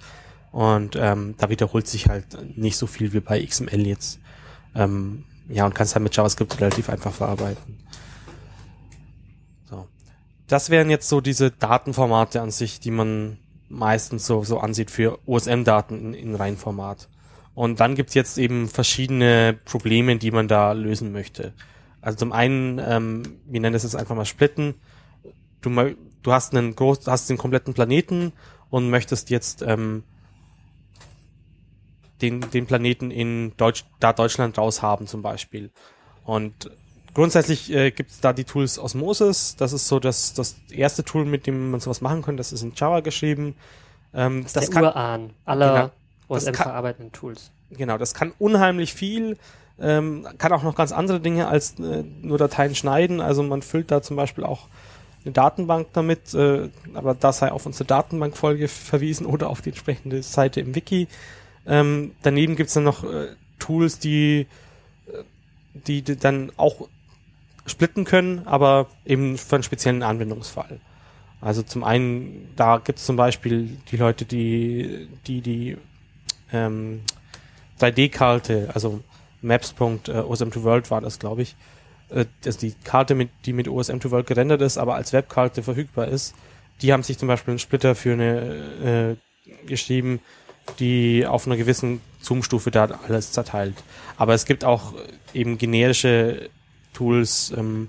und ähm, da wiederholt sich halt nicht so viel wie bei XML jetzt. Ähm, ja, und kannst halt mit JavaScript relativ einfach verarbeiten. So. Das wären jetzt so diese Datenformate an sich, die man meistens so, so ansieht für OSM-Daten in, in Reihenformat. Und dann gibt's jetzt eben verschiedene Probleme, die man da lösen möchte. Also zum einen, ähm, wir nennen das jetzt einfach mal Splitten. Du, du hast einen groß, hast den kompletten Planeten und möchtest jetzt ähm, den, den Planeten in Deutsch, da Deutschland raus haben zum Beispiel. Und grundsätzlich äh, gibt es da die Tools Osmosis. Das ist so das, das erste Tool, mit dem man sowas machen kann. Das ist in Java geschrieben. Ähm, das, das kann, Urahn aller genau, OSM-verarbeitenden Tools. Genau, das kann unheimlich viel. Ähm, kann auch noch ganz andere Dinge als äh, nur Dateien schneiden. Also man füllt da zum Beispiel auch eine Datenbank damit, äh, aber da sei auf unsere Datenbankfolge verwiesen oder auf die entsprechende Seite im Wiki. Ähm, daneben gibt's dann noch äh, Tools, die, äh, die, die dann auch splitten können, aber eben für einen speziellen Anwendungsfall. Also zum einen, da gibt's zum Beispiel die Leute, die die, die ähm, 3D-Karte, also maps.osm2world war das, glaube ich, äh, also die Karte, mit, die mit OSM2world gerendert ist, aber als Webkarte verfügbar ist, die haben sich zum Beispiel einen Splitter für eine äh, geschrieben, die auf einer gewissen Zoom-Stufe da alles zerteilt. Aber es gibt auch eben generische Tools, ähm,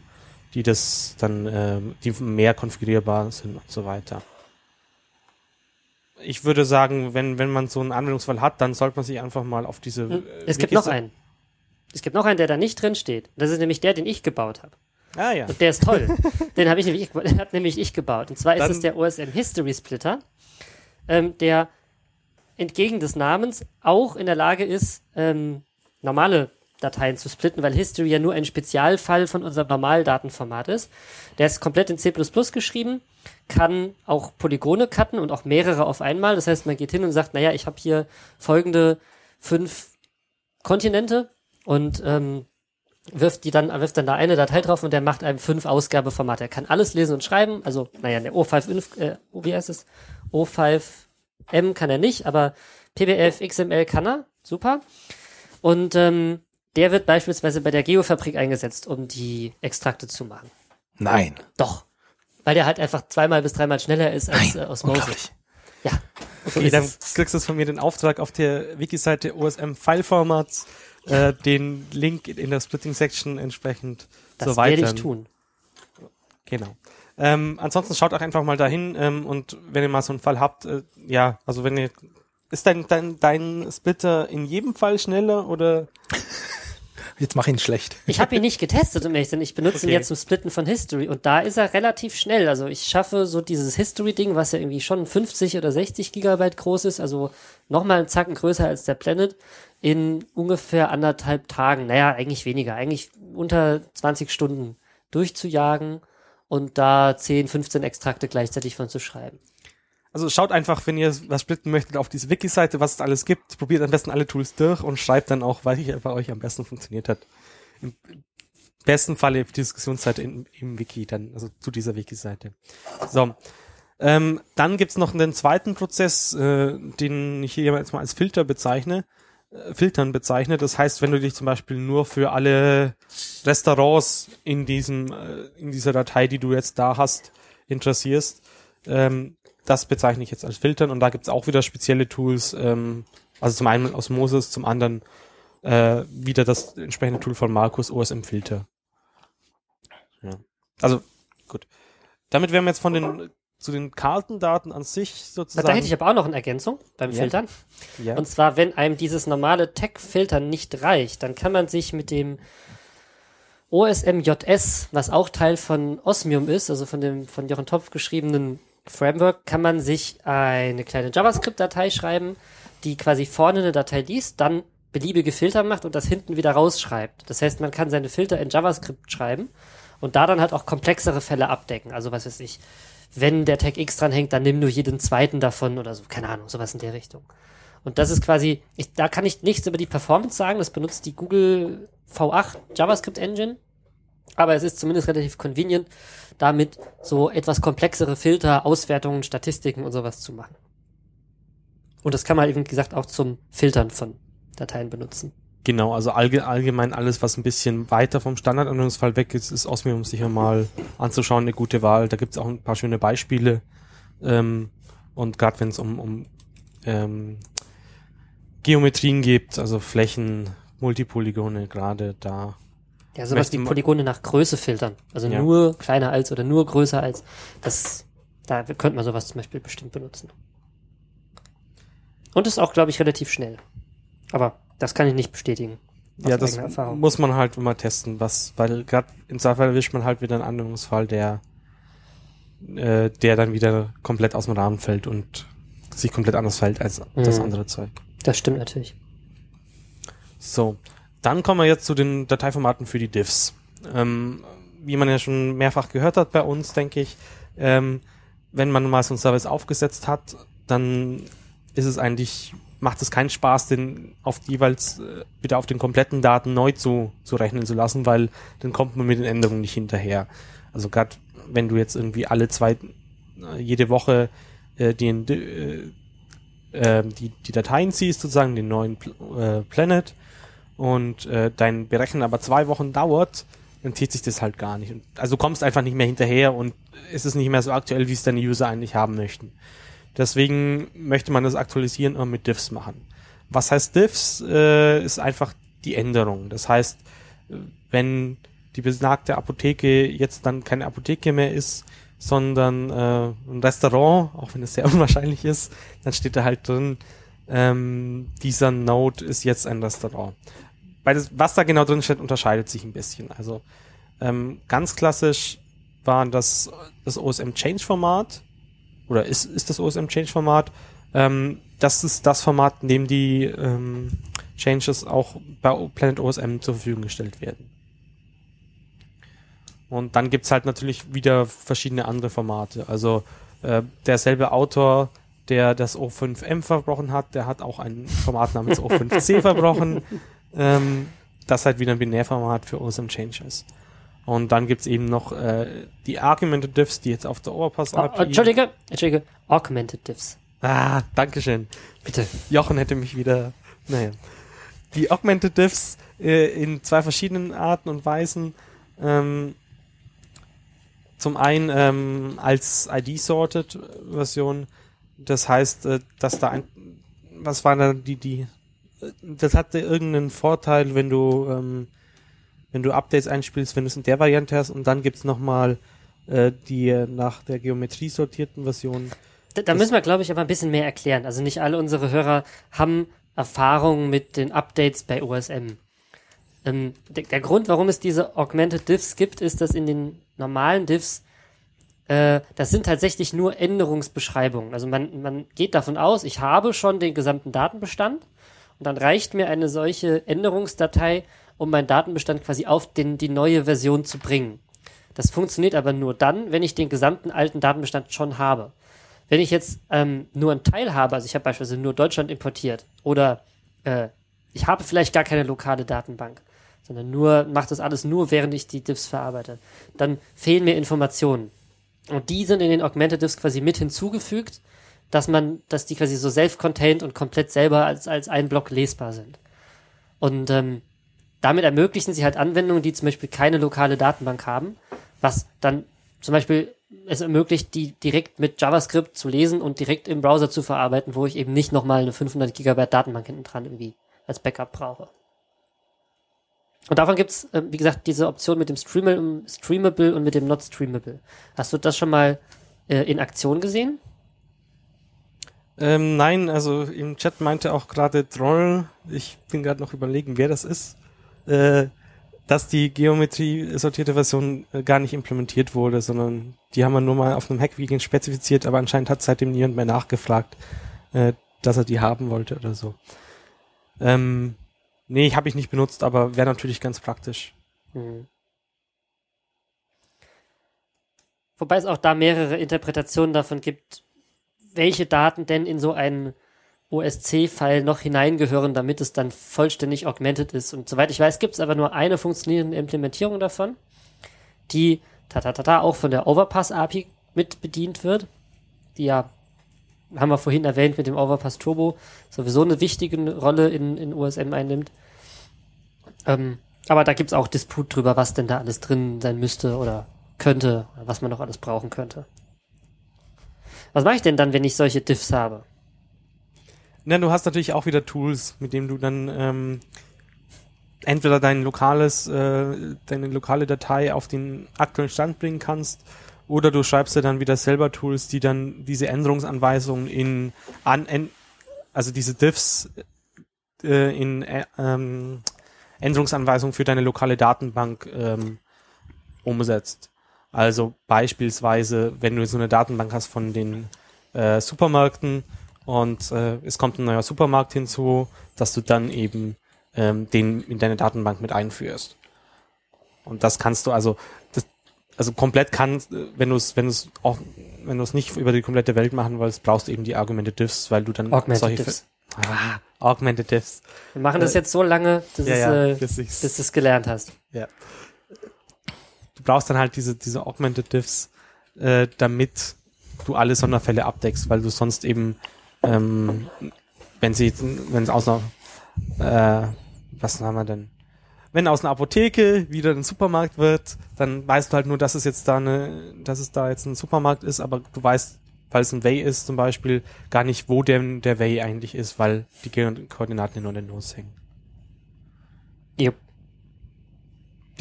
die das dann, äh, die mehr konfigurierbar sind und so weiter. Ich würde sagen, wenn, wenn man so einen Anwendungsfall hat, dann sollte man sich einfach mal auf diese. Hm. Äh, es gibt noch einen. Es gibt noch einen, der da nicht drin steht. Das ist nämlich der, den ich gebaut habe. Ah ja. Und der ist toll. den habe ich nämlich, den hat nämlich ich gebaut. Und zwar ist es der OSM History Splitter, ähm, der entgegen des Namens auch in der Lage ist, ähm, normale Dateien zu splitten, weil History ja nur ein Spezialfall von unserem Normaldatenformat ist. Der ist komplett in C++ geschrieben, kann auch Polygone cutten und auch mehrere auf einmal. Das heißt, man geht hin und sagt, naja, ich habe hier folgende fünf Kontinente und ähm, wirft die dann, wirft dann da eine Datei drauf und der macht einem fünf Ausgabeformate. Er kann alles lesen und schreiben, also, naja, der O5, äh, wie heißt es? O5 M kann er nicht, aber PBF, XML kann er. Super. Und ähm, der wird beispielsweise bei der Geofabrik eingesetzt, um die Extrakte zu machen. Nein. Doch. Weil der halt einfach zweimal bis dreimal schneller ist als Nein, äh, Osmosis. Ja. Okay, dann kriegst du von mir den Auftrag auf der Wiki-Seite OSM File Formats, äh, den Link in der Splitting-Section entsprechend das so weiter. Das werde ich tun. Genau. Ähm, ansonsten schaut auch einfach mal dahin ähm, und wenn ihr mal so einen Fall habt, äh, ja, also wenn ihr ist dein, dein, dein Splitter in jedem Fall schneller oder? Jetzt mach ihn schlecht. Ich habe ihn nicht getestet, zu sein. Ich benutze okay. ihn jetzt zum Splitten von History und da ist er relativ schnell. Also ich schaffe so dieses History-Ding, was ja irgendwie schon 50 oder 60 Gigabyte groß ist, also nochmal einen Zacken größer als der Planet, in ungefähr anderthalb Tagen. Naja, eigentlich weniger, eigentlich unter 20 Stunden durchzujagen und da 10, 15 Extrakte gleichzeitig von zu schreiben. Also schaut einfach, wenn ihr was splitten möchtet, auf diese Wiki-Seite, was es alles gibt. Probiert am besten alle Tools durch und schreibt dann auch, was bei euch am besten funktioniert hat. Im besten Falle die Diskussionsseite in, im Wiki, dann, also zu dieser Wiki-Seite. So. Ähm, dann gibt's noch einen zweiten Prozess, äh, den ich hier jetzt mal als Filter bezeichne. Äh, Filtern bezeichne. Das heißt, wenn du dich zum Beispiel nur für alle Restaurants in diesem, äh, in dieser Datei, die du jetzt da hast, interessierst, ähm, das bezeichne ich jetzt als Filtern und da gibt's auch wieder spezielle Tools, ähm, also zum einen Osmosis, zum anderen äh, wieder das entsprechende Tool von Markus, OSM Filter. Ja. Also, gut. Damit wären wir jetzt von den zu den Kartendaten an sich sozusagen. Da hätte ich aber auch noch eine Ergänzung beim ja. Filtern. Ja. Und zwar, wenn einem dieses normale Tech-Filtern nicht reicht, dann kann man sich mit dem OSMJS, was auch Teil von Osmium ist, also von dem von Jochen Topf geschriebenen Framework, kann man sich eine kleine JavaScript-Datei schreiben, die quasi vorne eine Datei liest, dann beliebige Filter macht und das hinten wieder rausschreibt. Das heißt, man kann seine Filter in JavaScript schreiben und da dann halt auch komplexere Fälle abdecken. Also was weiß ich, wenn der Tag X dran hängt, dann nimm nur jeden zweiten davon oder so, keine Ahnung, sowas in der Richtung. Und das ist quasi, ich, da kann ich nichts über die Performance sagen, das benutzt die Google V8 JavaScript Engine, aber es ist zumindest relativ convenient, damit so etwas komplexere Filter, Auswertungen, Statistiken und sowas zu machen. Und das kann man eben gesagt auch zum Filtern von Dateien benutzen. Genau, also allge allgemein alles, was ein bisschen weiter vom Standardanwendungsfall weg ist, ist Osmium sicher mal anzuschauen eine gute Wahl. Da gibt es auch ein paar schöne Beispiele. Ähm, und gerade wenn es um, um ähm, Geometrien gibt, also Flächen, Multipolygone, gerade da. Ja, sowas wie Polygone nach Größe filtern. Also ja. nur kleiner als oder nur größer als. Das, da könnte man sowas zum Beispiel bestimmt benutzen. Und ist auch, glaube ich, relativ schnell. Aber das kann ich nicht bestätigen. Ja, das muss man halt immer testen, was, weil gerade im Zweifel erwischt man halt wieder einen Anwendungsfall, der, äh, der dann wieder komplett aus dem Rahmen fällt und sich komplett anders fällt als mhm. das andere Zeug. Das stimmt natürlich. So, dann kommen wir jetzt zu den Dateiformaten für die Diffs. Ähm, wie man ja schon mehrfach gehört hat bei uns, denke ich, ähm, wenn man mal so einen Service aufgesetzt hat, dann ist es eigentlich macht es keinen Spaß, den auf jeweils äh, wieder auf den kompletten Daten neu zu, zu rechnen zu lassen, weil dann kommt man mit den Änderungen nicht hinterher. Also gerade wenn du jetzt irgendwie alle zwei, äh, jede Woche äh, den, äh, äh, die, die Dateien ziehst, sozusagen den neuen äh, Planet und äh, dein Berechnen aber zwei Wochen dauert, dann zieht sich das halt gar nicht. Also du kommst einfach nicht mehr hinterher und es ist nicht mehr so aktuell, wie es deine User eigentlich haben möchten. Deswegen möchte man das aktualisieren und mit Diffs machen. Was heißt Diffs? Äh, ist einfach die Änderung. Das heißt, wenn die besagte Apotheke jetzt dann keine Apotheke mehr ist, sondern äh, ein Restaurant, auch wenn es sehr unwahrscheinlich ist, dann steht da halt drin, ähm, dieser Node ist jetzt ein Restaurant. Beides, was da genau drin steht, unterscheidet sich ein bisschen. Also ähm, ganz klassisch war das das OSM Change Format, oder ist, ist das OSM Change Format. Ähm, das ist das Format, in dem die ähm, Changes auch bei Planet OSM zur Verfügung gestellt werden. Und dann gibt's halt natürlich wieder verschiedene andere Formate. Also äh, derselbe Autor, der das O5M verbrochen hat, der hat auch ein Format namens O5C verbrochen. Ähm, das halt wieder ein Binärformat für OSM Changes. Und dann gibt's eben noch äh, die Argumented Diffs, die jetzt auf der Overpass API. Oh, Entschuldige, Entschuldige, Augmented Diffs. Ah, Dankeschön. Bitte. Jochen hätte mich wieder. Naja. Die Augmented Diffs äh, in zwei verschiedenen Arten und Weisen. Ähm, zum einen ähm, als ID-Sorted Version. Das heißt, äh, dass da ein. Was war da die, die. Das hatte irgendeinen Vorteil, wenn du. Ähm, wenn du Updates einspielst, wenn du es in der Variante hast und dann gibt's nochmal äh, die nach der Geometrie sortierten Version. Da, da müssen wir, glaube ich, aber ein bisschen mehr erklären. Also nicht alle unsere Hörer haben Erfahrung mit den Updates bei OSM. Ähm, der, der, Grund, warum es diese Augmented Diffs gibt, ist, dass in den normalen Diffs äh, das sind tatsächlich nur Änderungsbeschreibungen. Also man, man geht davon aus, ich habe schon den gesamten Datenbestand und dann reicht mir eine solche Änderungsdatei, um meinen Datenbestand quasi auf den, die neue Version zu bringen. Das funktioniert aber nur dann, wenn ich den gesamten alten Datenbestand schon habe. Wenn ich jetzt ähm, nur einen Teil habe, also ich habe beispielsweise nur Deutschland importiert oder äh, ich habe vielleicht gar keine lokale Datenbank, sondern nur mache das alles nur, während ich die Diffs verarbeite, dann fehlen mir Informationen. Und die sind in den Augmented Diffs quasi mit hinzugefügt, dass man, dass die quasi so self-contained und komplett selber als, als ein Block lesbar sind. Und ähm, damit ermöglichen sie halt Anwendungen, die zum Beispiel keine lokale Datenbank haben, was dann zum Beispiel es ermöglicht, die direkt mit JavaScript zu lesen und direkt im Browser zu verarbeiten, wo ich eben nicht nochmal eine 500 Gigabyte Datenbank hinten dran irgendwie als Backup brauche. Und davon gibt's, äh, wie gesagt, diese Option mit dem Streamable, und mit dem Not Streamable. Hast du das schon mal äh, in Aktion gesehen? Ähm, nein, also im Chat meinte auch gerade Troll, ich bin gerade noch überlegen, wer das ist äh, dass die Geometrie-sortierte Version äh, gar nicht implementiert wurde, sondern die haben wir nur mal auf einem Hackweekend spezifiziert, aber anscheinend hat seitdem niemand mehr nachgefragt, äh, dass er die haben wollte oder so. Ähm, Nee, habe ich nicht benutzt, aber wäre natürlich ganz praktisch. Mhm. Wobei es auch da mehrere Interpretationen davon gibt, welche Daten denn in so einen OSC-File noch hineingehören, damit es dann vollständig augmented ist. Und soweit ich weiß, gibt es aber nur eine funktionierende Implementierung davon, die tatatata auch von der Overpass-API mit bedient wird, die ja, haben wir vorhin erwähnt, mit dem Overpass Turbo sowieso eine wichtige Rolle in, in USM einnimmt. Ähm, aber da gibt's auch Disput drüber, was denn da alles drin sein müsste oder könnte, was man noch alles brauchen könnte. Was mache ich denn dann, wenn ich solche Diffs habe? Na, du hast natürlich auch wieder Tools, mit denen du dann ähm, entweder dein lokales, äh, deine lokale Datei auf den aktuellen Stand bringen kannst, oder du schreibst dir dann wieder selber Tools, die dann diese Änderungsanweisungen in an, en, also diese Diffs äh, in äh, ähm, Änderungsanweisungen für deine lokale Datenbank ähm, umsetzt. Also beispielsweise, wenn du so eine Datenbank hast von den äh, Supermärkten und äh, es kommt ein neuer Supermarkt hinzu, dass du dann eben ähm, den in deine Datenbank mit einführst. Und das kannst du also, das, also komplett kann, wenn du es, wenn du es auch, wenn du es nicht über die komplette Welt machen willst, brauchst du eben die Augmented Diffs, weil du dann Augmented solche Diffs. Ah, Augmented Diffs. Wir machen das äh, jetzt so lange, bis, ja, ja, äh, bis, bis du es gelernt hast. Ja du brauchst dann halt diese, diese Augmented Diffs, äh, damit du alle Sonderfälle abdeckst, weil du sonst eben, ähm, wenn sie, wenn es aus einer, äh, was haben wir denn? Wenn aus einer Apotheke wieder ein Supermarkt wird, dann weißt du halt nur, dass es jetzt da eine, dass es da jetzt ein Supermarkt ist, aber du weißt, weil es ein Way ist zum Beispiel, gar nicht, wo der, der Way eigentlich ist, weil die Koordinaten nur in den Nose hängen. Yep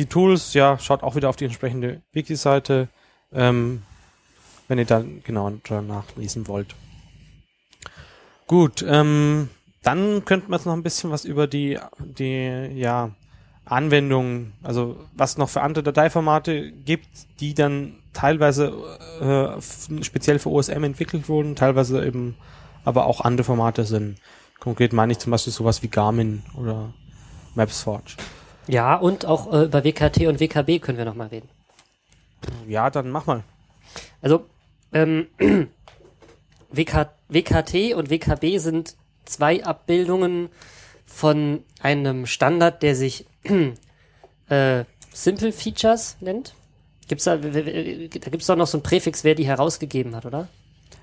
die Tools, ja, schaut auch wieder auf die entsprechende Wiki-Seite, ähm, wenn ihr da genau nachlesen wollt. Gut, ähm, dann könnten wir jetzt noch ein bisschen was über die, die, ja, Anwendungen, also was noch für andere Dateiformate gibt, die dann teilweise äh, speziell für OSM entwickelt wurden, teilweise eben aber auch andere Formate sind. Konkret meine ich zum Beispiel sowas wie Garmin oder MapsForge. Ja, und auch äh, über WKT und WKB können wir nochmal reden. Ja, dann mach mal. Also, ähm, WK, WKT und WKB sind zwei Abbildungen von einem Standard, der sich äh, Simple Features nennt. Gibt's da, da gibt's doch noch so ein Präfix, wer die herausgegeben hat, oder?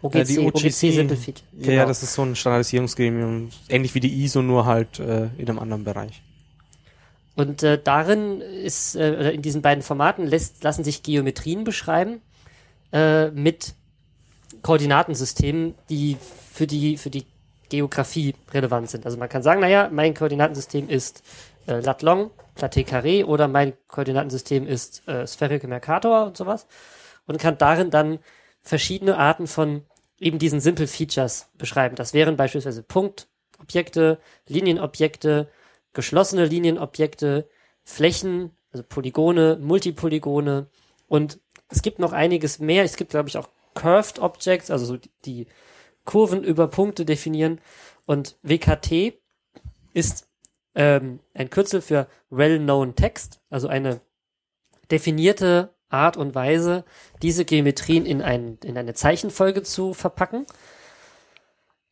OGC, ja, die OGC, OGC Simple Feature. Genau. Ja, das ist so ein Standardisierungsgremium, ähnlich wie die ISO, nur halt äh, in einem anderen Bereich. Und äh, darin ist, äh, in diesen beiden Formaten lässt, lassen sich Geometrien beschreiben äh, mit Koordinatensystemen, die für die, für die Geografie relevant sind. Also man kann sagen, naja, mein Koordinatensystem ist äh, lat long, Platé carré oder mein Koordinatensystem ist äh, Spherical Mercator und sowas und kann darin dann verschiedene Arten von eben diesen Simple Features beschreiben. Das wären beispielsweise Punktobjekte, Linienobjekte, geschlossene Linienobjekte, Flächen, also Polygone, Multipolygone und es gibt noch einiges mehr. Es gibt, glaube ich, auch Curved Objects, also so die Kurven über Punkte definieren. Und WKT ist ähm, ein Kürzel für Well-Known Text, also eine definierte Art und Weise, diese Geometrien in, ein, in eine Zeichenfolge zu verpacken.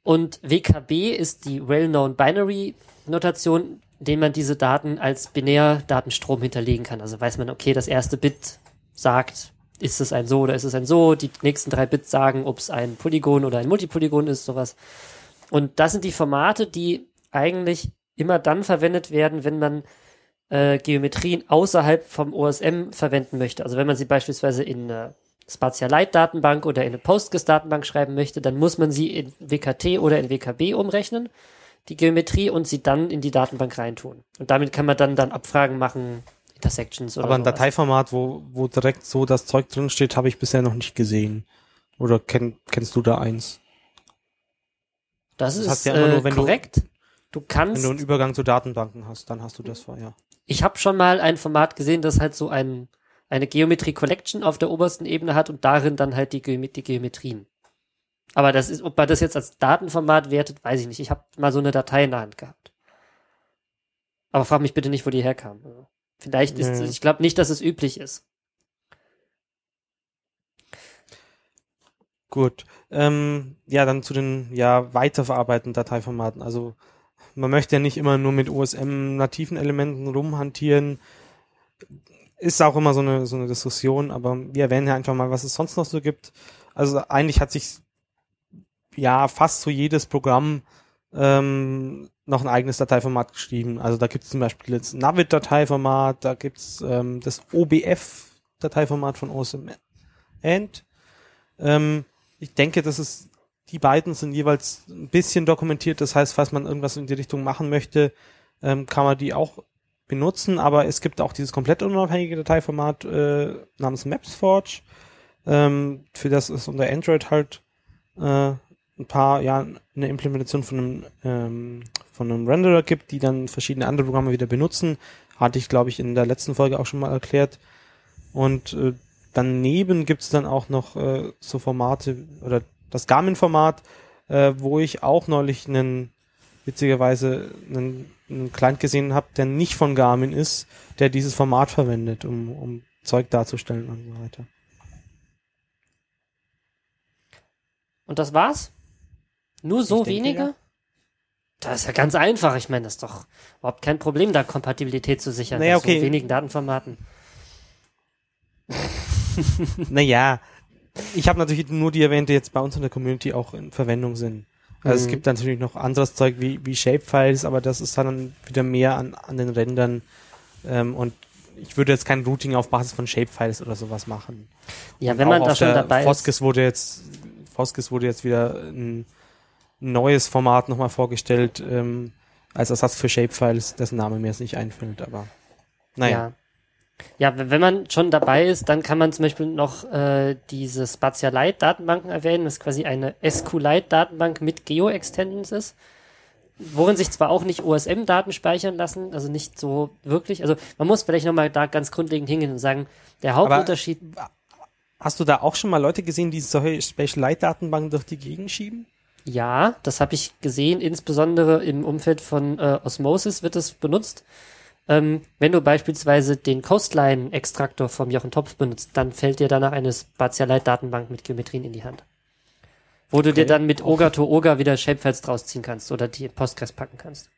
Und WKB ist die Well-Known Binary Notation, indem man diese Daten als Binärdatenstrom hinterlegen kann. Also weiß man, okay, das erste Bit sagt, ist es ein so oder ist es ein so, die nächsten drei Bits sagen, ob es ein Polygon oder ein Multipolygon ist, sowas. Und das sind die Formate, die eigentlich immer dann verwendet werden, wenn man äh, Geometrien außerhalb vom OSM verwenden möchte. Also wenn man sie beispielsweise in eine Spatialite-Datenbank oder in eine Postgres-Datenbank schreiben möchte, dann muss man sie in WKT oder in WKB umrechnen die Geometrie und sie dann in die Datenbank reintun. Und damit kann man dann, dann Abfragen machen, Intersections oder Aber ein sowas. Dateiformat, wo, wo direkt so das Zeug drin steht, habe ich bisher noch nicht gesehen. Oder kenn, kennst du da eins? Das, das ist ja äh, nur, korrekt. Du, du, kannst. Wenn du einen Übergang zu Datenbanken hast, dann hast du das vor, ja. Ich habe schon mal ein Format gesehen, das halt so ein, eine Geometrie Collection auf der obersten Ebene hat und darin dann halt die, Ge die Geometrien. Aber das ist, ob man das jetzt als Datenformat wertet, weiß ich nicht. Ich habe mal so eine Datei in der Hand gehabt. Aber frag mich bitte nicht, wo die herkamen. Also, vielleicht ist, Nee. ich glaube nicht, dass es üblich ist. Gut. Ähm, ja, dann zu den ja weiterverarbeitenden Dateiformaten. Also man möchte ja nicht immer nur mit OSM-nativen Elementen rumhantieren. Ist auch immer so eine, so eine Diskussion, aber wir erwähnen ja einfach mal, was es sonst noch so gibt. Also eigentlich hat sich ja fast so jedes Programm ähm, noch ein eigenes Dateiformat geschrieben. Also da gibt es zum Beispiel das Navid-Dateiformat, da gibt es ähm, das OBF-Dateiformat von OSM End. Ähm, ich denke, dass es die beiden sind jeweils ein bisschen dokumentiert. Das heißt, falls man irgendwas in die Richtung machen möchte, ähm, kann man die auch benutzen. Aber es gibt auch dieses komplett unabhängige Dateiformat äh, namens MapsForge, ähm, für das es unter Android halt äh, ein paar, ja, eine Implementation von einem, ähm, von einem Renderer gibt, die dann verschiedene andere Programme wieder benutzen. Hatte ich, glaube ich, in der letzten Folge auch schon mal erklärt. Und äh, daneben gibt's dann auch noch äh, so Formate oder das Garmin-Format, äh, wo ich auch neulich einen witzigerweise einen, einen Client gesehen habe, der nicht von Garmin ist, der dieses Format verwendet, um, um Zeug darzustellen und so weiter. Und das war's? Nur so denke, weniger? ja. Das ist ja ganz einfach. Ich meine, das ist doch überhaupt kein Problem, da Kompatibilität zu sichern Naja, okay. so wenigen Datenformaten. Naja, ich habe natürlich nur die erwähnt, die jetzt bei uns in der Community auch in Verwendung sind. Also es Mhm. gibt natürlich noch anderes Zeug wie, wie Shapefiles, aber das ist dann wieder mehr an, an den Rändern. Ähm, und ich würde jetzt kein Routing auf Basis von Shapefiles oder sowas machen. Ja, Und wenn man da schon dabei Foskes ist. wurde jetzt, Foskes wurde jetzt wieder ein neues Format nochmal vorgestellt, ähm, als Ersatz für Shapefiles, dessen Name mir jetzt nicht einfällt, aber naja. Ja. Ja, wenn man schon dabei ist, dann kann man zum Beispiel noch äh, diese Spatialite-Datenbanken erwähnen, das quasi eine SQLite-Datenbank mit Geo-Extensions ist, worin sich zwar auch nicht OSM-Daten speichern lassen, also nicht so wirklich, also man muss vielleicht nochmal da ganz grundlegend hingehen und sagen, der Hauptunterschied, Hast du da auch schon mal Leute gesehen, die solche Special Light Datenbanken durch die Gegend schieben? Ja, das habe ich gesehen, insbesondere im Umfeld von äh, Osmosis wird es benutzt. Ähm, wenn du beispielsweise den Coastline-Extraktor vom Jochen Topf benutzt, dann fällt dir danach eine Spatialite-Datenbank mit Geometrien in die Hand. Wo du dir Okay. dann mit Oga to Oga wieder Shapefiles draus ziehen kannst oder die in Postgres packen kannst.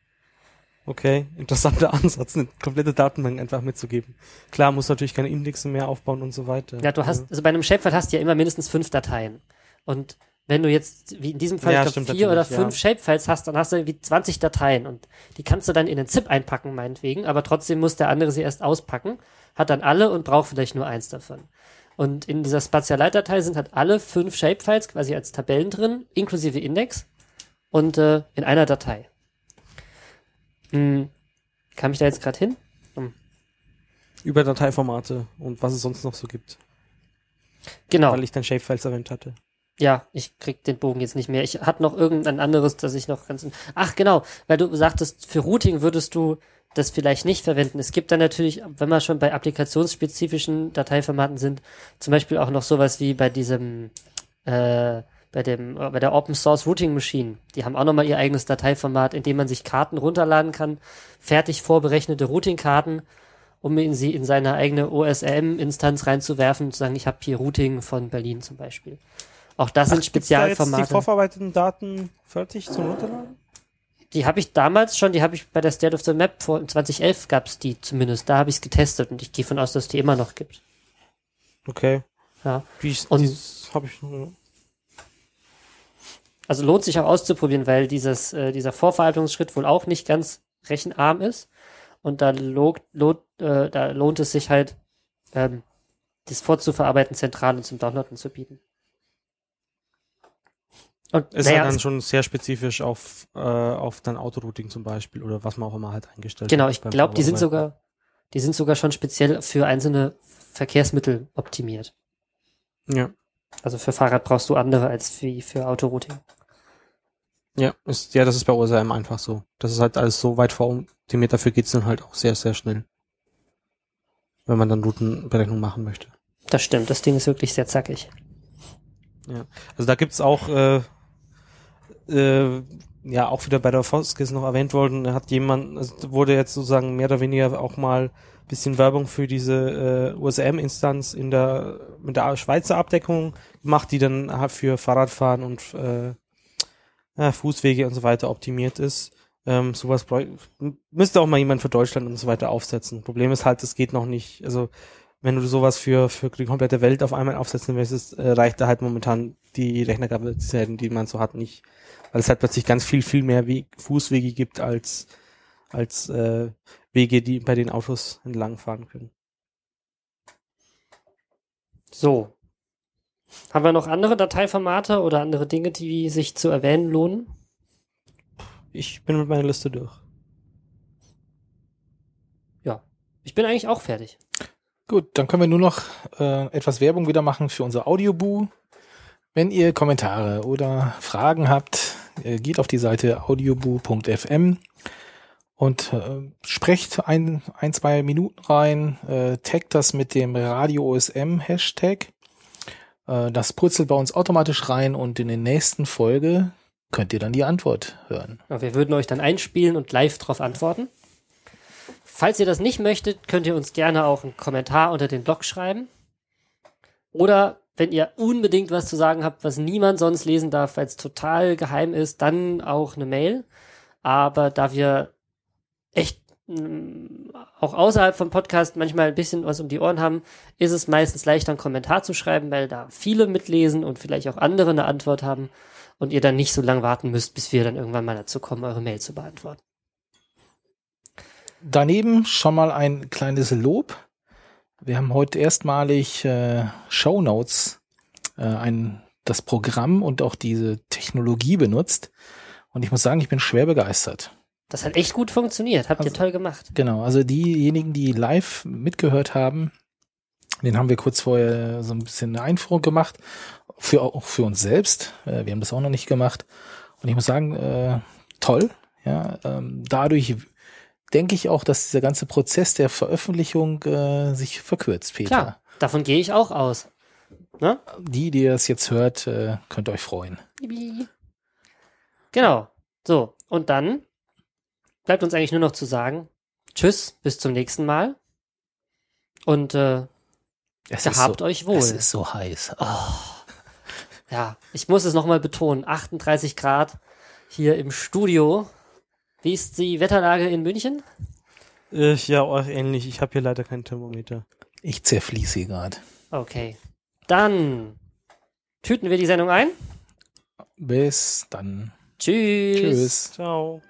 Okay, interessanter Ansatz, eine komplette Datenbank einfach mitzugeben. Klar, muss natürlich keine Indexe mehr aufbauen und so weiter. Ja, du hast, also bei einem Shapefile hast du ja immer mindestens fünf Dateien. Und wenn du jetzt, wie in diesem Fall, Ja, ich glaub, vier oder fünf Shapefiles hast, dann hast du irgendwie 20 Dateien und die kannst du dann in den ZIP einpacken, meinetwegen, aber trotzdem muss der andere sie erst auspacken, hat dann alle und braucht vielleicht nur eins davon. Und in dieser Spatialite-Datei sind halt alle fünf Shapefiles quasi als Tabellen drin, inklusive Index und äh, in einer Datei. Hm, kam ich da jetzt gerade hin? Über Dateiformate und was es sonst noch so gibt, Genau. weil ich dann Shapefiles erwähnt hatte. Ja, ich krieg den Bogen jetzt nicht mehr. Ich hatte noch irgendein anderes, das ich noch ganz. Ach genau, weil du sagtest, für Routing würdest du das vielleicht nicht verwenden. Es gibt dann natürlich, wenn wir schon bei applikationsspezifischen Dateiformaten sind, zum Beispiel auch noch sowas wie bei diesem, äh, bei dem, bei der Open Source Routing Machine. Die haben auch nochmal ihr eigenes Dateiformat, in dem man sich Karten runterladen kann, fertig vorberechnete Routing-Karten, um in sie in seine eigene OSRM-Instanz reinzuwerfen und zu sagen, ich habe hier Routing von Berlin zum Beispiel. Auch das sind gibt's da jetzt Spezialformate. die vorverarbeiteten Daten fertig zum Runterladen? Die habe ich damals schon, die habe ich bei der State of the Map vor 2011 gab's die zumindest. Da habe ich es getestet und ich gehe von aus, dass es die immer noch gibt. Okay. Ja. Wie Und- dieses habe ich nur. Also lohnt sich auch auszuprobieren, weil dieses, äh, dieser Vorverarbeitungsschritt wohl auch nicht ganz rechenarm ist. Und da, lohnt, lohnt, äh, da lohnt es sich halt, ähm, das vorzuverarbeiten zentral und zum Downloaden zu bieten. Und Ist naja, halt dann es- schon sehr spezifisch auf, äh, auf dann Autorouting zum Beispiel oder was man auch immer halt eingestellt genau, hat ich beim glaube, die sind sogar, die sind sogar schon speziell für einzelne Verkehrsmittel optimiert. Ja. Also für Fahrrad brauchst du andere als wie für Autorouting. Ja, ist, ja, das ist bei OSM einfach so. Das ist halt alles so weit voroptimiert, dafür geht's dann halt auch sehr, sehr schnell. Wenn man dann Routenberechnung machen möchte. Das stimmt, das Ding ist wirklich sehr zackig. Also da gibt's auch äh, äh, ja auch wieder bei der Foskis noch erwähnt worden, hat jemand, also wurde jetzt sozusagen mehr oder weniger auch mal bisschen Werbung für diese äh, USM-Instanz in der mit der Schweizer Abdeckung gemacht, die dann halt für Fahrradfahren und äh, ja, Fußwege und so weiter optimiert ist. Ähm, sowas müsste auch mal jemand für Deutschland und so weiter aufsetzen. Problem ist halt, es geht noch nicht. Also wenn du sowas für für die komplette Welt auf einmal aufsetzen willst, äh, reicht da halt momentan die Rechnerkapazitäten, die man so hat, nicht, weil es halt plötzlich ganz viel viel mehr Weg, Fußwege gibt als als äh, Wege, die bei den Autos entlangfahren können. So. Haben wir noch andere Dateiformate oder andere Dinge, die sich zu erwähnen lohnen? Ich bin mit meiner Liste durch. Ja. Ich bin eigentlich auch fertig. Gut, dann können wir nur noch äh, etwas Werbung wieder machen für unser Audioboo. Wenn ihr Kommentare oder Fragen habt, äh, geht auf die Seite audioboo.fm und äh, sprecht ein, ein, zwei Minuten rein, äh, taggt das mit dem Radio OSM Hashtag. Äh, das purzelt bei uns automatisch rein und in der nächsten Folge könnt ihr dann die Antwort hören. Ja, wir würden euch dann einspielen und live drauf antworten. Falls ihr das nicht möchtet, könnt ihr uns gerne auch einen Kommentar unter den Blog schreiben. Oder wenn ihr unbedingt was zu sagen habt, was niemand sonst lesen darf, weil es total geheim ist, dann auch eine Mail. Aber da wir echt mm, auch außerhalb vom Podcast manchmal ein bisschen was um die Ohren haben, ist es meistens leichter, einen Kommentar zu schreiben, weil da viele mitlesen und vielleicht auch andere eine Antwort haben und ihr dann nicht so lange warten müsst, bis wir dann irgendwann mal dazu kommen, eure Mail zu beantworten. Daneben schon mal ein kleines Lob. Wir haben heute erstmalig äh, Show Notes, äh, ein, das Programm und auch diese Technologie benutzt. Und ich muss sagen, ich bin schwer begeistert. Das hat echt gut funktioniert. Habt also, ihr toll gemacht. Genau. Also diejenigen, die live mitgehört haben, den haben wir kurz vorher so ein bisschen eine Einführung gemacht. Für, auch für uns selbst. Äh, wir haben das auch noch nicht gemacht. Und ich muss sagen, äh, toll. Ja, ähm, dadurch denke ich auch, dass dieser ganze Prozess der Veröffentlichung äh, sich verkürzt, Peter. Klar, davon gehe ich auch aus. Ne? Die, die das jetzt hört, äh, könnt euch freuen. Genau. So, und dann bleibt uns eigentlich nur noch zu sagen, tschüss, bis zum nächsten Mal. Und äh, es gehabt so, euch wohl. Es ist so heiß. Oh. Ja, ich muss es nochmal betonen. 38 Grad hier im Studio. Wie ist die Wetterlage in München? Äh, ja, auch ähnlich. Ich habe hier leider kein Thermometer. Ich zerfließe gerade. Okay. Dann tüten wir die Sendung ein. Bis dann. Tschüss. Tschüss. Ciao.